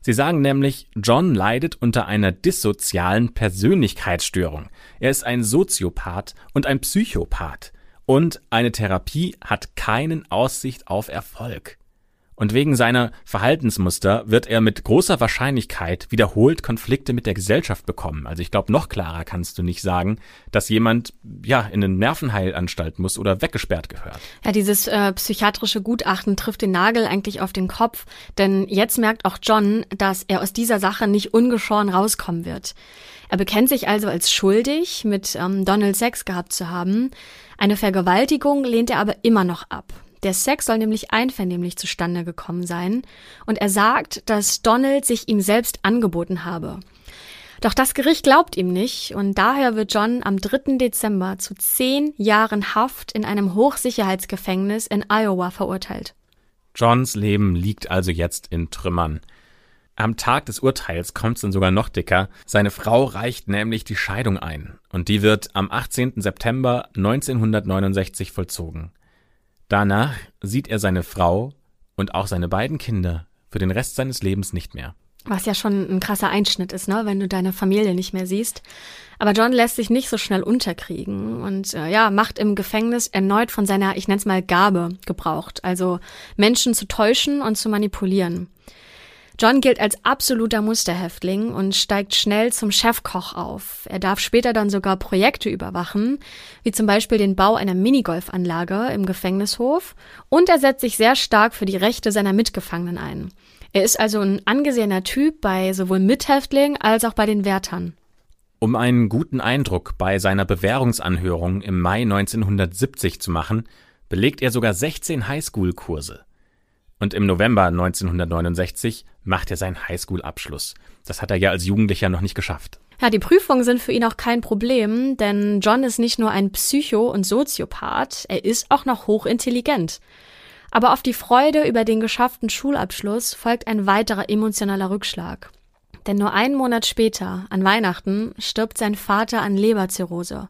Sie sagen nämlich, John leidet unter einer dissozialen Persönlichkeitsstörung. Er ist ein Soziopath und ein Psychopath. Und eine Therapie hat keinen Aussicht auf Erfolg. Und wegen seiner Verhaltensmuster wird er mit großer Wahrscheinlichkeit wiederholt Konflikte mit der Gesellschaft bekommen. Also ich glaube, noch klarer kannst du nicht sagen, dass jemand ja in eine Nervenheilanstalt muss oder weggesperrt gehört. Ja, dieses äh, psychiatrische Gutachten trifft den Nagel eigentlich auf den Kopf, denn jetzt merkt auch John, dass er aus dieser Sache nicht ungeschoren rauskommen wird. Er bekennt sich also als schuldig, mit ähm, Donald Sex gehabt zu haben. Eine Vergewaltigung lehnt er aber immer noch ab. Der Sex soll nämlich einvernehmlich zustande gekommen sein und er sagt, dass Donald sich ihm selbst angeboten habe. Doch das Gericht glaubt ihm nicht und daher wird John am 3. Dezember zu zehn Jahren Haft in einem Hochsicherheitsgefängnis in Iowa verurteilt. Johns Leben liegt also jetzt in Trümmern. Am Tag des Urteils kommt es dann sogar noch dicker. Seine Frau reicht nämlich die Scheidung ein und die wird am 18. September 1969 vollzogen. Danach sieht er seine Frau und auch seine beiden Kinder für den Rest seines Lebens nicht mehr. Was ja schon ein krasser Einschnitt ist, ne, wenn du deine Familie nicht mehr siehst. Aber John lässt sich nicht so schnell unterkriegen und äh, ja, macht im Gefängnis erneut von seiner, ich nenne es mal, Gabe gebraucht. Also Menschen zu täuschen und zu manipulieren. John gilt als absoluter Musterhäftling und steigt schnell zum Chefkoch auf. Er darf später dann sogar Projekte überwachen, wie zum Beispiel den Bau einer Minigolfanlage im Gefängnishof und er setzt sich sehr stark für die Rechte seiner Mitgefangenen ein. Er ist also ein angesehener Typ bei sowohl Mithäftlingen als auch bei den Wärtern. Um einen guten Eindruck bei seiner Bewährungsanhörung im Mai 1970 zu machen, belegt er sogar 16 Highschool-Kurse. Und im November 1969 macht er seinen Highschool-Abschluss. Das hat er ja als Jugendlicher noch nicht geschafft. Ja, die Prüfungen sind für ihn auch kein Problem, denn John ist nicht nur ein Psycho- und Soziopath, er ist auch noch hochintelligent. Aber auf die Freude über den geschafften Schulabschluss folgt ein weiterer emotionaler Rückschlag. Denn nur einen Monat später, an Weihnachten, stirbt sein Vater an Leberzirrhose.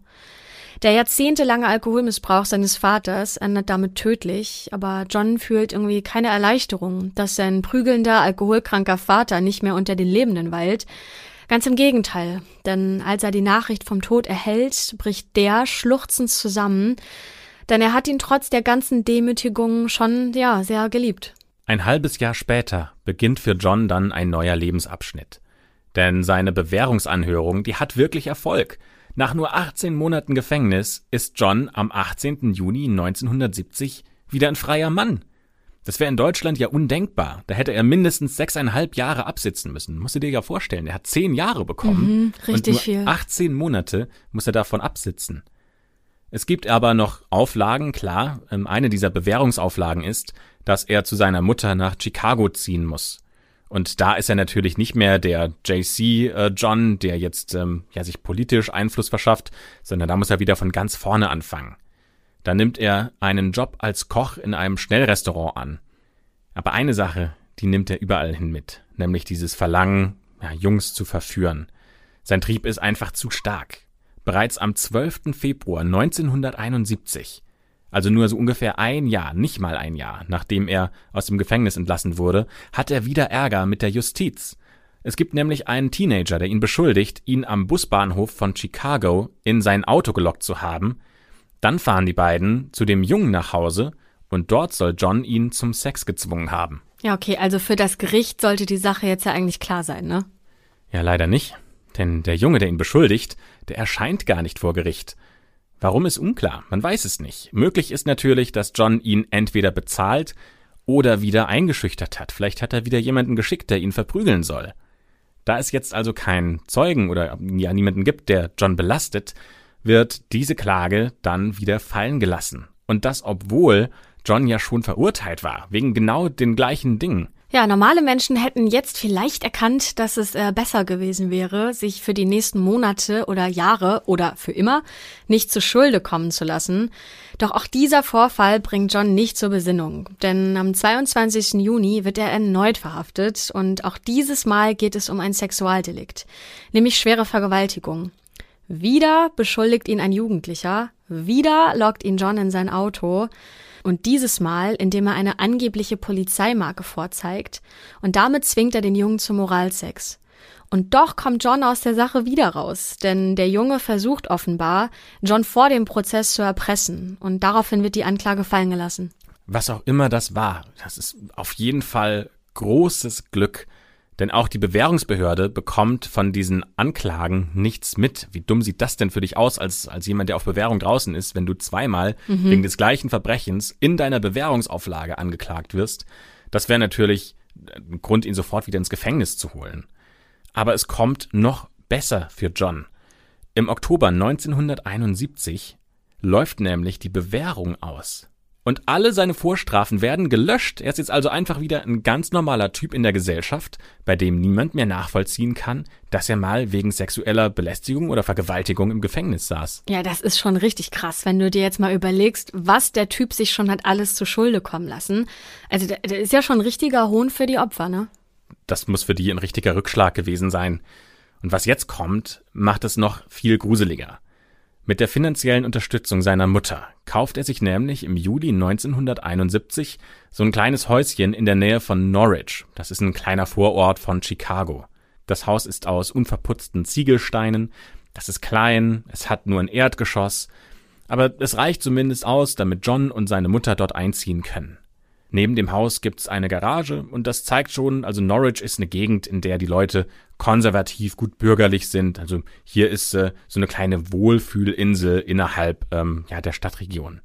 Der jahrzehntelange Alkoholmissbrauch seines Vaters endet damit tödlich, aber John fühlt irgendwie keine Erleichterung, dass sein prügelnder, alkoholkranker Vater nicht mehr unter den Lebenden weilt. Ganz im Gegenteil, denn als er die Nachricht vom Tod erhält, bricht der schluchzend zusammen, denn er hat ihn trotz der ganzen Demütigung schon, ja, sehr geliebt. Ein halbes Jahr später beginnt für John dann ein neuer Lebensabschnitt. Denn seine Bewährungsanhörung, die hat wirklich Erfolg. Nach nur 18 Monaten Gefängnis ist John am 18. Juni 1970 wieder ein freier Mann. Das wäre in Deutschland ja undenkbar. Da hätte er mindestens sechseinhalb Jahre absitzen müssen. Musst du dir ja vorstellen. Er hat zehn Jahre bekommen. Mhm, richtig und nur viel. 18 Monate muss er davon absitzen. Es gibt aber noch Auflagen, klar. Ähm, eine dieser Bewährungsauflagen ist, dass er zu seiner Mutter nach Chicago ziehen muss. Und da ist er natürlich nicht mehr der JC äh, John, der jetzt ähm, ja sich politisch Einfluss verschafft, sondern da muss er wieder von ganz vorne anfangen. Da nimmt er einen Job als Koch in einem Schnellrestaurant an. Aber eine Sache, die nimmt er überall hin mit, nämlich dieses Verlangen, ja, Jungs zu verführen. Sein Trieb ist einfach zu stark. Bereits am 12. Februar 1971 also nur so ungefähr ein Jahr, nicht mal ein Jahr, nachdem er aus dem Gefängnis entlassen wurde, hat er wieder Ärger mit der Justiz. Es gibt nämlich einen Teenager, der ihn beschuldigt, ihn am Busbahnhof von Chicago in sein Auto gelockt zu haben. Dann fahren die beiden zu dem Jungen nach Hause und dort soll John ihn zum Sex gezwungen haben. Ja, okay, also für das Gericht sollte die Sache jetzt ja eigentlich klar sein, ne? Ja, leider nicht. Denn der Junge, der ihn beschuldigt, der erscheint gar nicht vor Gericht. Warum ist unklar, man weiß es nicht. Möglich ist natürlich, dass John ihn entweder bezahlt oder wieder eingeschüchtert hat. Vielleicht hat er wieder jemanden geschickt, der ihn verprügeln soll. Da es jetzt also keinen Zeugen oder ja niemanden gibt, der John belastet, wird diese Klage dann wieder fallen gelassen. Und das obwohl John ja schon verurteilt war, wegen genau den gleichen Dingen. Ja, normale Menschen hätten jetzt vielleicht erkannt, dass es äh, besser gewesen wäre, sich für die nächsten Monate oder Jahre oder für immer nicht zu Schulde kommen zu lassen. Doch auch dieser Vorfall bringt John nicht zur Besinnung, denn am 22. Juni wird er erneut verhaftet und auch dieses Mal geht es um ein Sexualdelikt, nämlich schwere Vergewaltigung. Wieder beschuldigt ihn ein Jugendlicher, wieder lockt ihn John in sein Auto und dieses Mal, indem er eine angebliche Polizeimarke vorzeigt und damit zwingt er den Jungen zum Moralsex. Und doch kommt John aus der Sache wieder raus, denn der Junge versucht offenbar, John vor dem Prozess zu erpressen und daraufhin wird die Anklage fallen gelassen. Was auch immer das war, das ist auf jeden Fall großes Glück, denn auch die Bewährungsbehörde bekommt von diesen Anklagen nichts mit. Wie dumm sieht das denn für dich aus, als, als jemand, der auf Bewährung draußen ist, wenn du zweimal mhm. wegen des gleichen Verbrechens in deiner Bewährungsauflage angeklagt wirst? Das wäre natürlich ein Grund, ihn sofort wieder ins Gefängnis zu holen. Aber es kommt noch besser für John. Im Oktober 1971 läuft nämlich die Bewährung aus. Und alle seine Vorstrafen werden gelöscht. Er ist jetzt also einfach wieder ein ganz normaler Typ in der Gesellschaft, bei dem niemand mehr nachvollziehen kann, dass er mal wegen sexueller Belästigung oder Vergewaltigung im Gefängnis saß. Ja, das ist schon richtig krass, wenn du dir jetzt mal überlegst, was der Typ sich schon hat alles zu Schulde kommen lassen. Also der, ist ja schon ein richtiger Hohn für die Opfer, ne? Das muss für die ein richtiger Rückschlag gewesen sein. Und was jetzt kommt, macht es noch viel gruseliger. Mit der finanziellen Unterstützung seiner Mutter kauft er sich nämlich im Juli 1971 so ein kleines Häuschen in der Nähe von Norwich. Das ist ein kleiner Vorort von Chicago. Das Haus ist aus unverputzten Ziegelsteinen. Das ist klein, es hat nur ein Erdgeschoss. Aber es reicht zumindest aus, damit John und seine Mutter dort einziehen können. Neben dem Haus gibt's eine Garage und das zeigt schon, also Norwich ist eine Gegend, in der die Leute konservativ, gut bürgerlich sind. Also hier ist äh, so eine kleine Wohlfühlinsel innerhalb ähm, ja, der Stadtregion.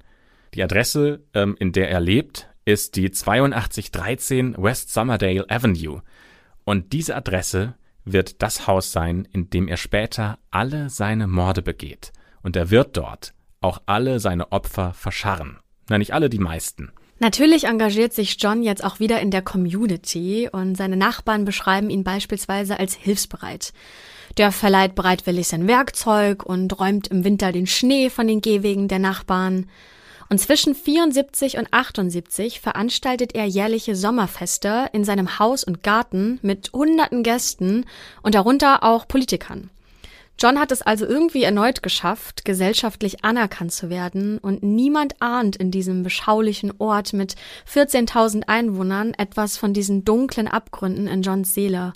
Die Adresse, ähm, in der er lebt, ist die 8213 West Somerdale Avenue. Und diese Adresse wird das Haus sein, in dem er später alle seine Morde begeht. Und er wird dort auch alle seine Opfer verscharren. Na, nicht alle, die meisten. Natürlich engagiert sich John jetzt auch wieder in der Community und seine Nachbarn beschreiben ihn beispielsweise als hilfsbereit. Der verleiht bereitwillig sein Werkzeug und räumt im Winter den Schnee von den Gehwegen der Nachbarn. Und zwischen 74 und 78 veranstaltet er jährliche Sommerfeste in seinem Haus und Garten mit hunderten Gästen und darunter auch Politikern. John hat es also irgendwie erneut geschafft, gesellschaftlich anerkannt zu werden und niemand ahnt in diesem beschaulichen Ort mit 14.000 Einwohnern etwas von diesen dunklen Abgründen in Johns Seele.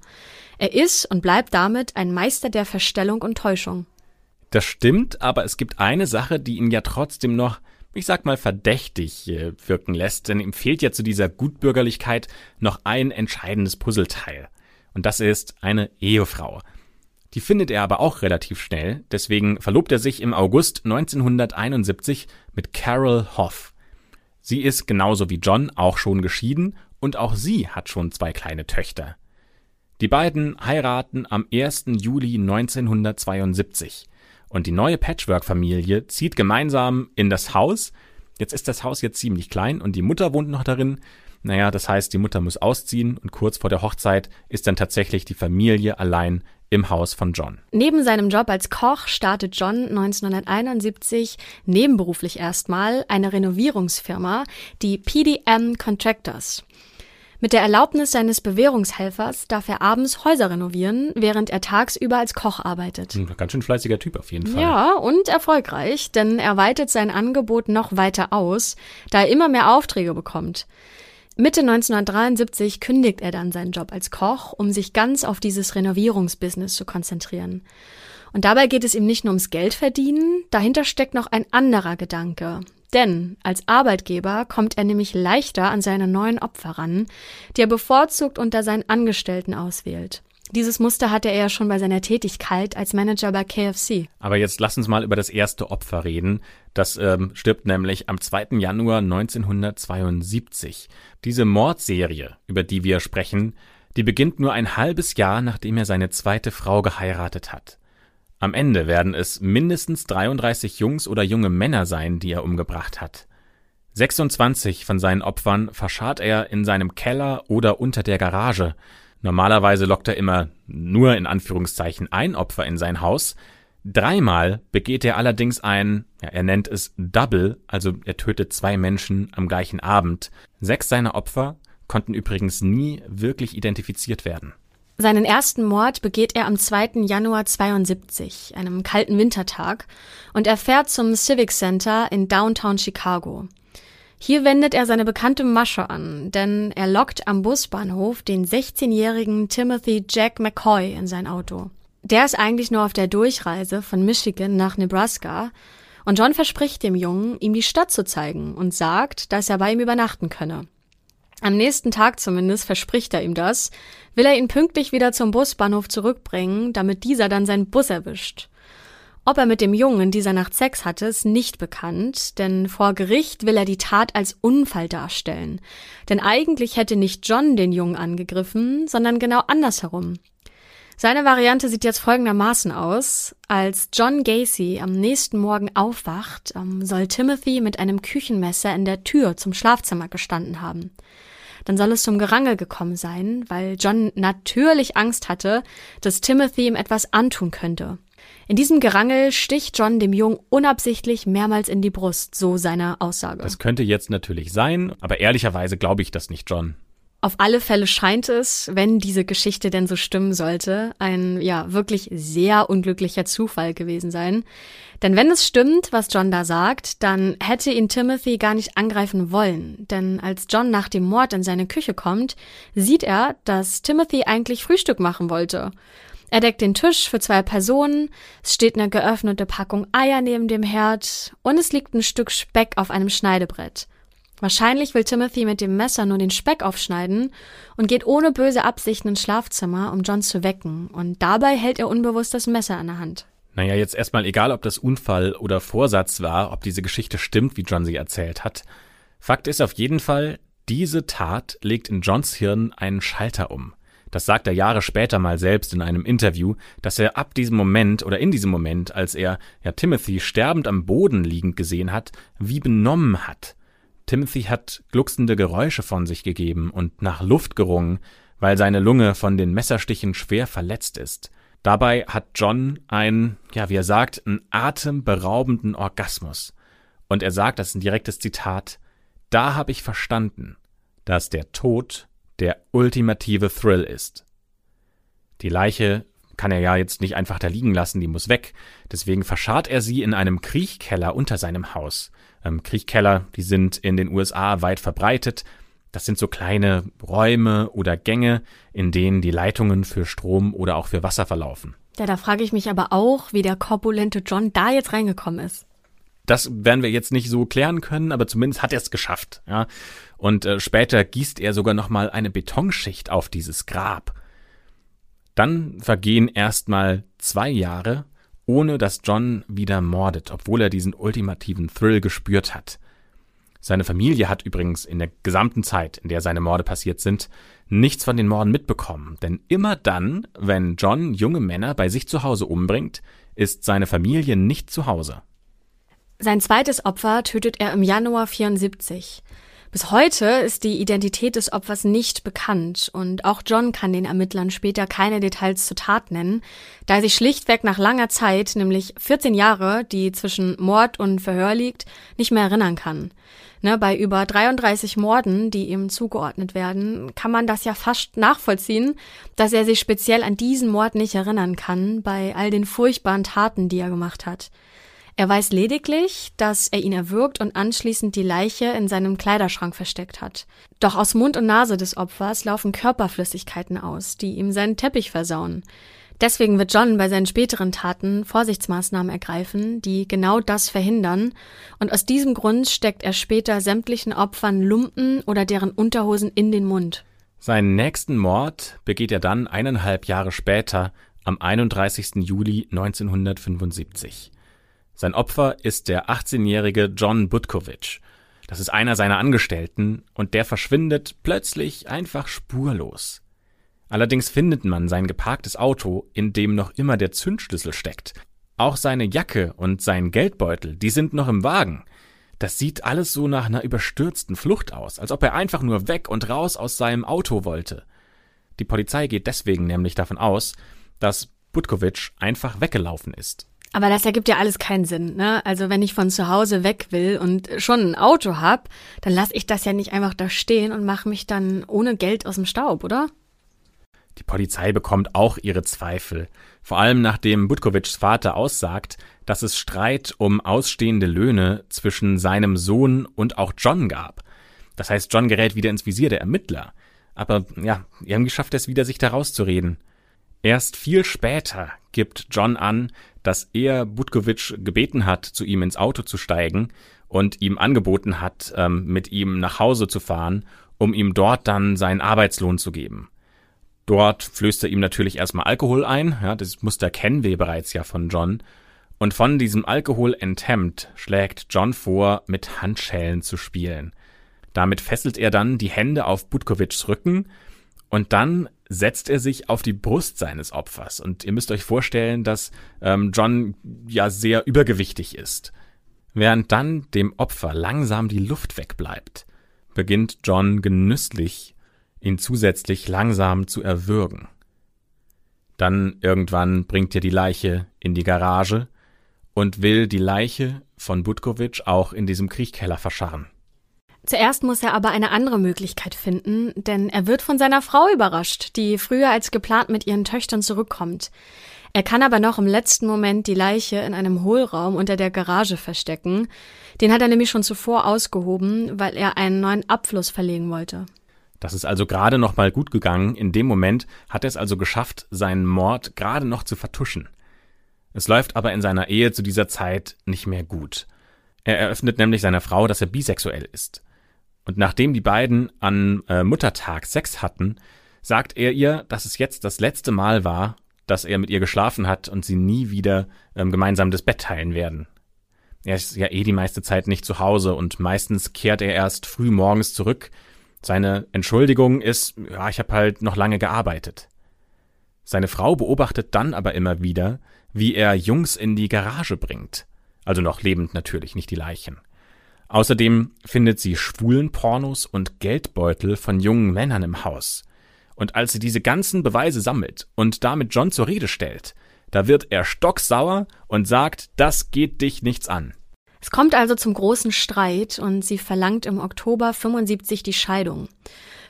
Er ist und bleibt damit ein Meister der Verstellung und Täuschung. Das stimmt, aber es gibt eine Sache, die ihn ja trotzdem noch, ich sag mal, verdächtig äh, wirken lässt, denn ihm fehlt ja zu dieser Gutbürgerlichkeit noch ein entscheidendes Puzzleteil. Und das ist eine Ehefrau. Die findet er aber auch relativ schnell, deswegen verlobt er sich im August 1971 mit Carol Hoff. Sie ist genauso wie John auch schon geschieden und auch sie hat schon zwei kleine Töchter. Die beiden heiraten am 1. Juli 1972 und die neue Patchwork-Familie zieht gemeinsam in das Haus. Jetzt ist das Haus jetzt ziemlich klein und die Mutter wohnt noch darin. Naja, das heißt, die Mutter muss ausziehen und kurz vor der Hochzeit ist dann tatsächlich die Familie allein im Haus von John. Neben seinem Job als Koch startet John 1971 nebenberuflich erstmal eine Renovierungsfirma, die PDM Contractors. Mit der Erlaubnis seines Bewährungshelfers darf er abends Häuser renovieren, während er tagsüber als Koch arbeitet. Ein ganz schön fleißiger Typ auf jeden Fall. Ja, und erfolgreich, denn er weitet sein Angebot noch weiter aus, da er immer mehr Aufträge bekommt. Mitte 1973 kündigt er dann seinen Job als Koch, um sich ganz auf dieses Renovierungsbusiness zu konzentrieren. Und dabei geht es ihm nicht nur ums Geld verdienen, dahinter steckt noch ein anderer Gedanke. Denn als Arbeitgeber kommt er nämlich leichter an seine neuen Opfer ran, die er bevorzugt unter seinen Angestellten auswählt. Dieses Muster hatte er ja schon bei seiner Tätigkeit als Manager bei KFC. Aber jetzt lass uns mal über das erste Opfer reden. Das ähm, stirbt nämlich am 2. Januar 1972. Diese Mordserie, über die wir sprechen, die beginnt nur ein halbes Jahr, nachdem er seine zweite Frau geheiratet hat. Am Ende werden es mindestens 33 Jungs oder junge Männer sein, die er umgebracht hat. 26 von seinen Opfern verscharrt er in seinem Keller oder unter der Garage. Normalerweise lockt er immer nur in Anführungszeichen ein Opfer in sein Haus. Dreimal begeht er allerdings ein, ja, er nennt es Double, also er tötet zwei Menschen am gleichen Abend. Sechs seiner Opfer konnten übrigens nie wirklich identifiziert werden. Seinen ersten Mord begeht er am 2. Januar 72, einem kalten Wintertag, und er fährt zum Civic Center in Downtown Chicago. Hier wendet er seine bekannte Masche an, denn er lockt am Busbahnhof den 16-jährigen Timothy Jack McCoy in sein Auto. Der ist eigentlich nur auf der Durchreise von Michigan nach Nebraska und John verspricht dem Jungen, ihm die Stadt zu zeigen und sagt, dass er bei ihm übernachten könne. Am nächsten Tag zumindest verspricht er ihm das, will er ihn pünktlich wieder zum Busbahnhof zurückbringen, damit dieser dann seinen Bus erwischt. Ob er mit dem Jungen dieser Nacht Sex hatte, ist nicht bekannt, denn vor Gericht will er die Tat als Unfall darstellen. Denn eigentlich hätte nicht John den Jungen angegriffen, sondern genau andersherum. Seine Variante sieht jetzt folgendermaßen aus. Als John Gacy am nächsten Morgen aufwacht, ähm, soll Timothy mit einem Küchenmesser in der Tür zum Schlafzimmer gestanden haben. Dann soll es zum Gerangel gekommen sein, weil John natürlich Angst hatte, dass Timothy ihm etwas antun könnte. In diesem Gerangel sticht John dem Jungen unabsichtlich mehrmals in die Brust, so seine Aussage. Das könnte jetzt natürlich sein, aber ehrlicherweise glaube ich das nicht, John. Auf alle Fälle scheint es, wenn diese Geschichte denn so stimmen sollte, ein ja wirklich sehr unglücklicher Zufall gewesen sein. Denn wenn es stimmt, was John da sagt, dann hätte ihn Timothy gar nicht angreifen wollen. Denn als John nach dem Mord in seine Küche kommt, sieht er, dass Timothy eigentlich Frühstück machen wollte. Er deckt den Tisch für zwei Personen, es steht eine geöffnete Packung Eier neben dem Herd und es liegt ein Stück Speck auf einem Schneidebrett. Wahrscheinlich will Timothy mit dem Messer nur den Speck aufschneiden und geht ohne böse Absichten ins Schlafzimmer, um John zu wecken. Und dabei hält er unbewusst das Messer in der Hand. Naja, jetzt erstmal egal, ob das Unfall oder Vorsatz war, ob diese Geschichte stimmt, wie John sie erzählt hat. Fakt ist auf jeden Fall, diese Tat legt in Johns Hirn einen Schalter um. Das sagt er Jahre später mal selbst in einem Interview, dass er ab diesem Moment oder in diesem Moment, als er ja Timothy sterbend am Boden liegend gesehen hat, wie benommen hat. Timothy hat glucksende Geräusche von sich gegeben und nach Luft gerungen, weil seine Lunge von den Messerstichen schwer verletzt ist. Dabei hat John einen, ja, wie er sagt, einen atemberaubenden Orgasmus. Und er sagt, das ist ein direktes Zitat, da habe ich verstanden, dass der Tod der ultimative Thrill ist. Die Leiche kann er ja jetzt nicht einfach da liegen lassen, die muss weg. Deswegen verscharrt er sie in einem Kriechkeller unter seinem Haus. Ähm, Kriechkeller, die sind in den USA weit verbreitet. Das sind so kleine Räume oder Gänge, in denen die Leitungen für Strom oder auch für Wasser verlaufen. Ja, da frage ich mich aber auch, wie der korpulente John da jetzt reingekommen ist. Das werden wir jetzt nicht so klären können, aber zumindest hat er es geschafft. Ja? Und äh, später gießt er sogar noch mal eine Betonschicht auf dieses Grab. Dann vergehen erstmal zwei Jahre, ohne dass John wieder mordet, obwohl er diesen ultimativen Thrill gespürt hat. Seine Familie hat übrigens in der gesamten Zeit, in der seine Morde passiert sind, nichts von den Morden mitbekommen, denn immer dann, wenn John junge Männer bei sich zu Hause umbringt, ist seine Familie nicht zu Hause. Sein zweites Opfer tötet er im Januar 74. Bis heute ist die Identität des Opfers nicht bekannt und auch John kann den Ermittlern später keine Details zur Tat nennen, da er sich schlichtweg nach langer Zeit, nämlich 14 Jahre, die zwischen Mord und Verhör liegt, nicht mehr erinnern kann. Ne, bei über 33 Morden, die ihm zugeordnet werden, kann man das ja fast nachvollziehen, dass er sich speziell an diesen Mord nicht erinnern kann, bei all den furchtbaren Taten, die er gemacht hat. Er weiß lediglich, dass er ihn erwürgt und anschließend die Leiche in seinem Kleiderschrank versteckt hat. Doch aus Mund und Nase des Opfers laufen Körperflüssigkeiten aus, die ihm seinen Teppich versauen. Deswegen wird John bei seinen späteren Taten Vorsichtsmaßnahmen ergreifen, die genau das verhindern, und aus diesem Grund steckt er später sämtlichen Opfern Lumpen oder deren Unterhosen in den Mund. Seinen nächsten Mord begeht er dann eineinhalb Jahre später am 31. Juli 1975. Sein Opfer ist der 18-jährige John Butkovich. Das ist einer seiner Angestellten und der verschwindet plötzlich einfach spurlos. Allerdings findet man sein geparktes Auto, in dem noch immer der Zündschlüssel steckt. Auch seine Jacke und sein Geldbeutel, die sind noch im Wagen. Das sieht alles so nach einer überstürzten Flucht aus, als ob er einfach nur weg und raus aus seinem Auto wollte. Die Polizei geht deswegen nämlich davon aus, dass Butkovich einfach weggelaufen ist. Aber das ergibt ja alles keinen Sinn, ne? Also wenn ich von zu Hause weg will und schon ein Auto hab, dann lasse ich das ja nicht einfach da stehen und mache mich dann ohne Geld aus dem Staub, oder? Die Polizei bekommt auch ihre Zweifel, vor allem nachdem Butkovics Vater aussagt, dass es Streit um ausstehende Löhne zwischen seinem Sohn und auch John gab. Das heißt, John gerät wieder ins Visier der Ermittler. Aber ja, irgendwie schafft es wieder, sich da rauszureden. Erst viel später gibt John an, dass er Butkovic gebeten hat, zu ihm ins Auto zu steigen und ihm angeboten hat, ähm, mit ihm nach Hause zu fahren, um ihm dort dann seinen Arbeitslohn zu geben. Dort flößt er ihm natürlich erstmal Alkohol ein, ja, das Muster kennen wir bereits ja von John, und von diesem Alkohol enthemmt schlägt John vor, mit Handschellen zu spielen. Damit fesselt er dann die Hände auf Butkovics Rücken und dann setzt er sich auf die Brust seines Opfers. Und ihr müsst euch vorstellen, dass ähm, John ja sehr übergewichtig ist. Während dann dem Opfer langsam die Luft wegbleibt, beginnt John genüsslich, ihn zusätzlich langsam zu erwürgen. Dann irgendwann bringt er die Leiche in die Garage und will die Leiche von Butkovic auch in diesem Kriechkeller verscharren. Zuerst muss er aber eine andere Möglichkeit finden, denn er wird von seiner Frau überrascht, die früher als geplant mit ihren Töchtern zurückkommt. Er kann aber noch im letzten Moment die Leiche in einem Hohlraum unter der Garage verstecken. Den hat er nämlich schon zuvor ausgehoben, weil er einen neuen Abfluss verlegen wollte. Das ist also gerade noch mal gut gegangen. In dem Moment hat er es also geschafft, seinen Mord gerade noch zu vertuschen. Es läuft aber in seiner Ehe zu dieser Zeit nicht mehr gut. Er eröffnet nämlich seiner Frau, dass er bisexuell ist. Und nachdem die beiden an äh, Muttertag Sex hatten, sagt er ihr, dass es jetzt das letzte Mal war, dass er mit ihr geschlafen hat und sie nie wieder ähm, gemeinsam das Bett teilen werden. Er ist ja eh die meiste Zeit nicht zu Hause und meistens kehrt er erst früh morgens zurück. Seine Entschuldigung ist, ja, ich habe halt noch lange gearbeitet. Seine Frau beobachtet dann aber immer wieder, wie er Jungs in die Garage bringt. Also noch lebend natürlich, nicht die Leichen. Außerdem findet sie schwulen Pornos und Geldbeutel von jungen Männern im Haus. Und als sie diese ganzen Beweise sammelt und damit John zur Rede stellt, da wird er stocksauer und sagt, das geht dich nichts an. Es kommt also zum großen Streit und sie verlangt im Oktober 75 die Scheidung.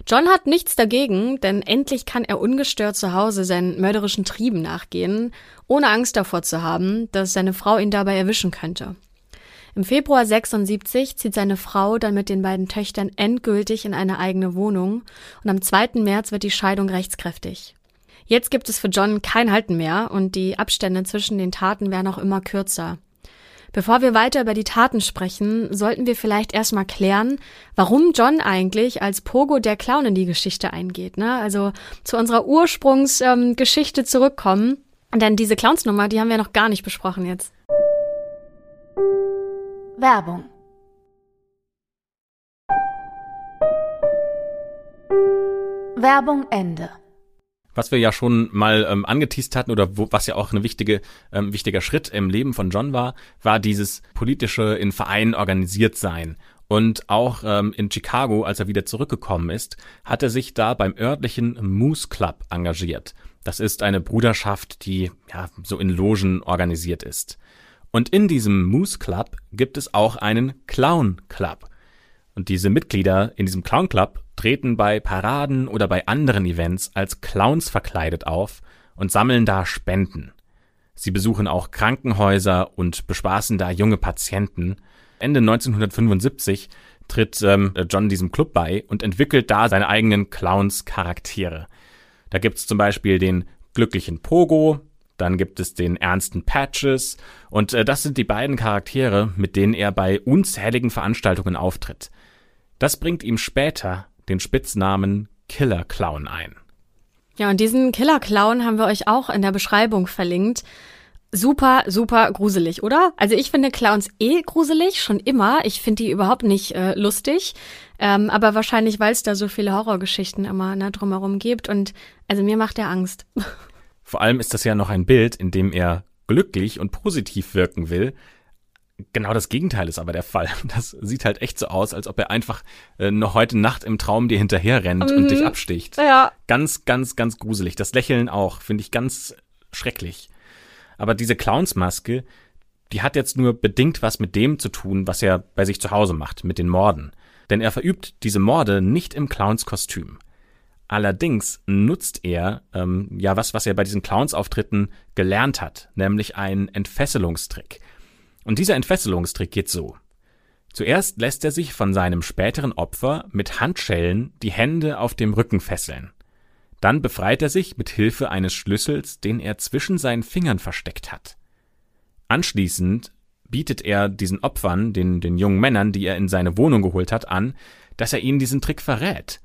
John hat nichts dagegen, denn endlich kann er ungestört zu Hause seinen mörderischen Trieben nachgehen, ohne Angst davor zu haben, dass seine Frau ihn dabei erwischen könnte. Im Februar 76 zieht seine Frau dann mit den beiden Töchtern endgültig in eine eigene Wohnung und am 2. März wird die Scheidung rechtskräftig. Jetzt gibt es für John kein Halten mehr und die Abstände zwischen den Taten werden auch immer kürzer. Bevor wir weiter über die Taten sprechen, sollten wir vielleicht erstmal klären, warum John eigentlich als Pogo der Clown in die Geschichte eingeht. Ne? Also zu unserer Ursprungsgeschichte ähm, zurückkommen. Denn diese Clownsnummer, die haben wir noch gar nicht besprochen jetzt. Werbung Werbung Ende. Was wir ja schon mal ähm, angeteased hatten oder wo, was ja auch ein wichtige, ähm, wichtiger Schritt im Leben von John war, war dieses politische in Vereinen organisiert sein. Und auch ähm, in Chicago, als er wieder zurückgekommen ist, hat er sich da beim örtlichen Moose Club engagiert. Das ist eine Bruderschaft, die ja so in Logen organisiert ist. Und in diesem Moose Club gibt es auch einen Clown Club. Und diese Mitglieder in diesem Clown Club treten bei Paraden oder bei anderen Events als Clowns verkleidet auf und sammeln da Spenden. Sie besuchen auch Krankenhäuser und bespaßen da junge Patienten. Ende 1975 tritt ähm, John diesem Club bei und entwickelt da seine eigenen Clowns-Charaktere. Da gibt's zum Beispiel den glücklichen Pogo, dann gibt es den ernsten Patches und äh, das sind die beiden Charaktere, mit denen er bei unzähligen Veranstaltungen auftritt. Das bringt ihm später den Spitznamen Killer Clown ein. Ja, und diesen Killer Clown haben wir euch auch in der Beschreibung verlinkt. Super, super gruselig, oder? Also ich finde Clowns eh gruselig, schon immer. Ich finde die überhaupt nicht äh, lustig. Ähm, aber wahrscheinlich, weil es da so viele Horrorgeschichten immer ne, drumherum gibt. Und also mir macht er Angst. Vor allem ist das ja noch ein Bild, in dem er glücklich und positiv wirken will. Genau das Gegenteil ist aber der Fall. Das sieht halt echt so aus, als ob er einfach äh, noch heute Nacht im Traum dir hinterher rennt mhm. und dich absticht. Ja. Ganz, ganz, ganz gruselig. Das Lächeln auch, finde ich ganz schrecklich. Aber diese Clownsmaske, die hat jetzt nur bedingt was mit dem zu tun, was er bei sich zu Hause macht, mit den Morden. Denn er verübt diese Morde nicht im Clownskostüm. Allerdings nutzt er ähm, ja was, was er bei diesen Clownsauftritten gelernt hat, nämlich einen Entfesselungstrick. Und dieser Entfesselungstrick geht so. Zuerst lässt er sich von seinem späteren Opfer mit Handschellen die Hände auf dem Rücken fesseln. Dann befreit er sich mit Hilfe eines Schlüssels, den er zwischen seinen Fingern versteckt hat. Anschließend bietet er diesen Opfern, den, den jungen Männern, die er in seine Wohnung geholt hat, an, dass er ihnen diesen Trick verrät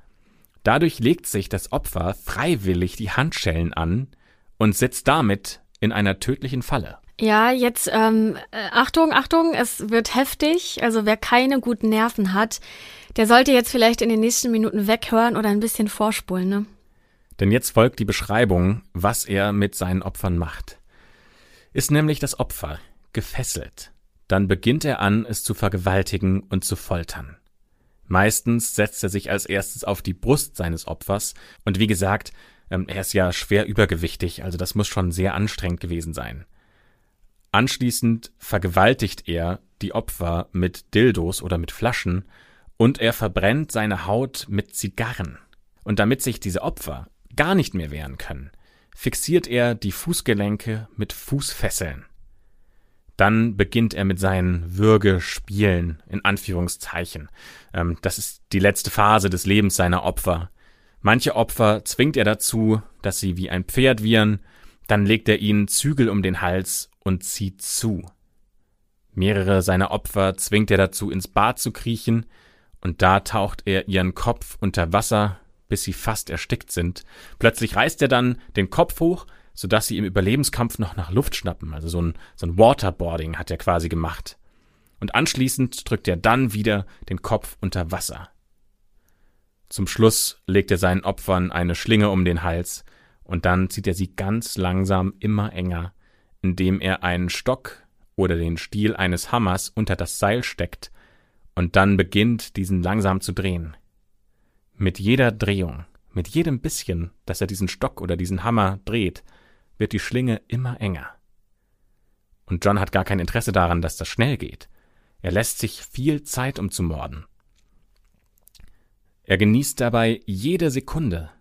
Dadurch legt sich das Opfer freiwillig die Handschellen an und sitzt damit in einer tödlichen Falle. Ja, jetzt ähm, äh, Achtung, Achtung, es wird heftig. Also wer keine guten Nerven hat, der sollte jetzt vielleicht in den nächsten Minuten weghören oder ein bisschen vorspulen, ne? Denn jetzt folgt die Beschreibung, was er mit seinen Opfern macht. Ist nämlich das Opfer gefesselt, dann beginnt er an, es zu vergewaltigen und zu foltern. Meistens setzt er sich als erstes auf die Brust seines Opfers und wie gesagt, ähm, er ist ja schwer übergewichtig, also das muss schon sehr anstrengend gewesen sein. Anschließend vergewaltigt er die Opfer mit Dildos oder mit Flaschen und er verbrennt seine Haut mit Zigarren. Und damit sich diese Opfer gar nicht mehr wehren können, fixiert er die Fußgelenke mit Fußfesseln. Dann beginnt er mit seinen Würgespielen, in Anführungszeichen. Ähm, das ist die letzte Phase des Lebens seiner Opfer. Manche Opfer zwingt er dazu, dass sie wie ein Pferd wiehern, dann legt er ihnen Zügel um den Hals und zieht zu. Mehrere seiner Opfer zwingt er dazu, ins Bad zu kriechen, und da taucht er ihren Kopf unter Wasser, bis sie fast erstickt sind. Plötzlich reißt er dann den Kopf hoch, sodass sie im Überlebenskampf noch nach Luft schnappen. Also so ein, so ein Waterboarding hat er quasi gemacht. Und anschließend drückt er dann wieder den Kopf unter Wasser. Zum Schluss legt er seinen Opfern eine Schlinge um den Hals, und dann zieht er sie ganz langsam immer enger, indem er einen Stock oder den Stiel eines Hammers unter das Seil steckt und dann beginnt, diesen langsam zu drehen. Mit jeder Drehung, mit jedem bisschen, dass er diesen Stock oder diesen Hammer dreht, wird die Schlinge immer enger. Und John hat gar kein Interesse daran, dass das schnell geht. Er lässt sich viel Zeit, um zu morden. Er genießt dabei jede Sekunde.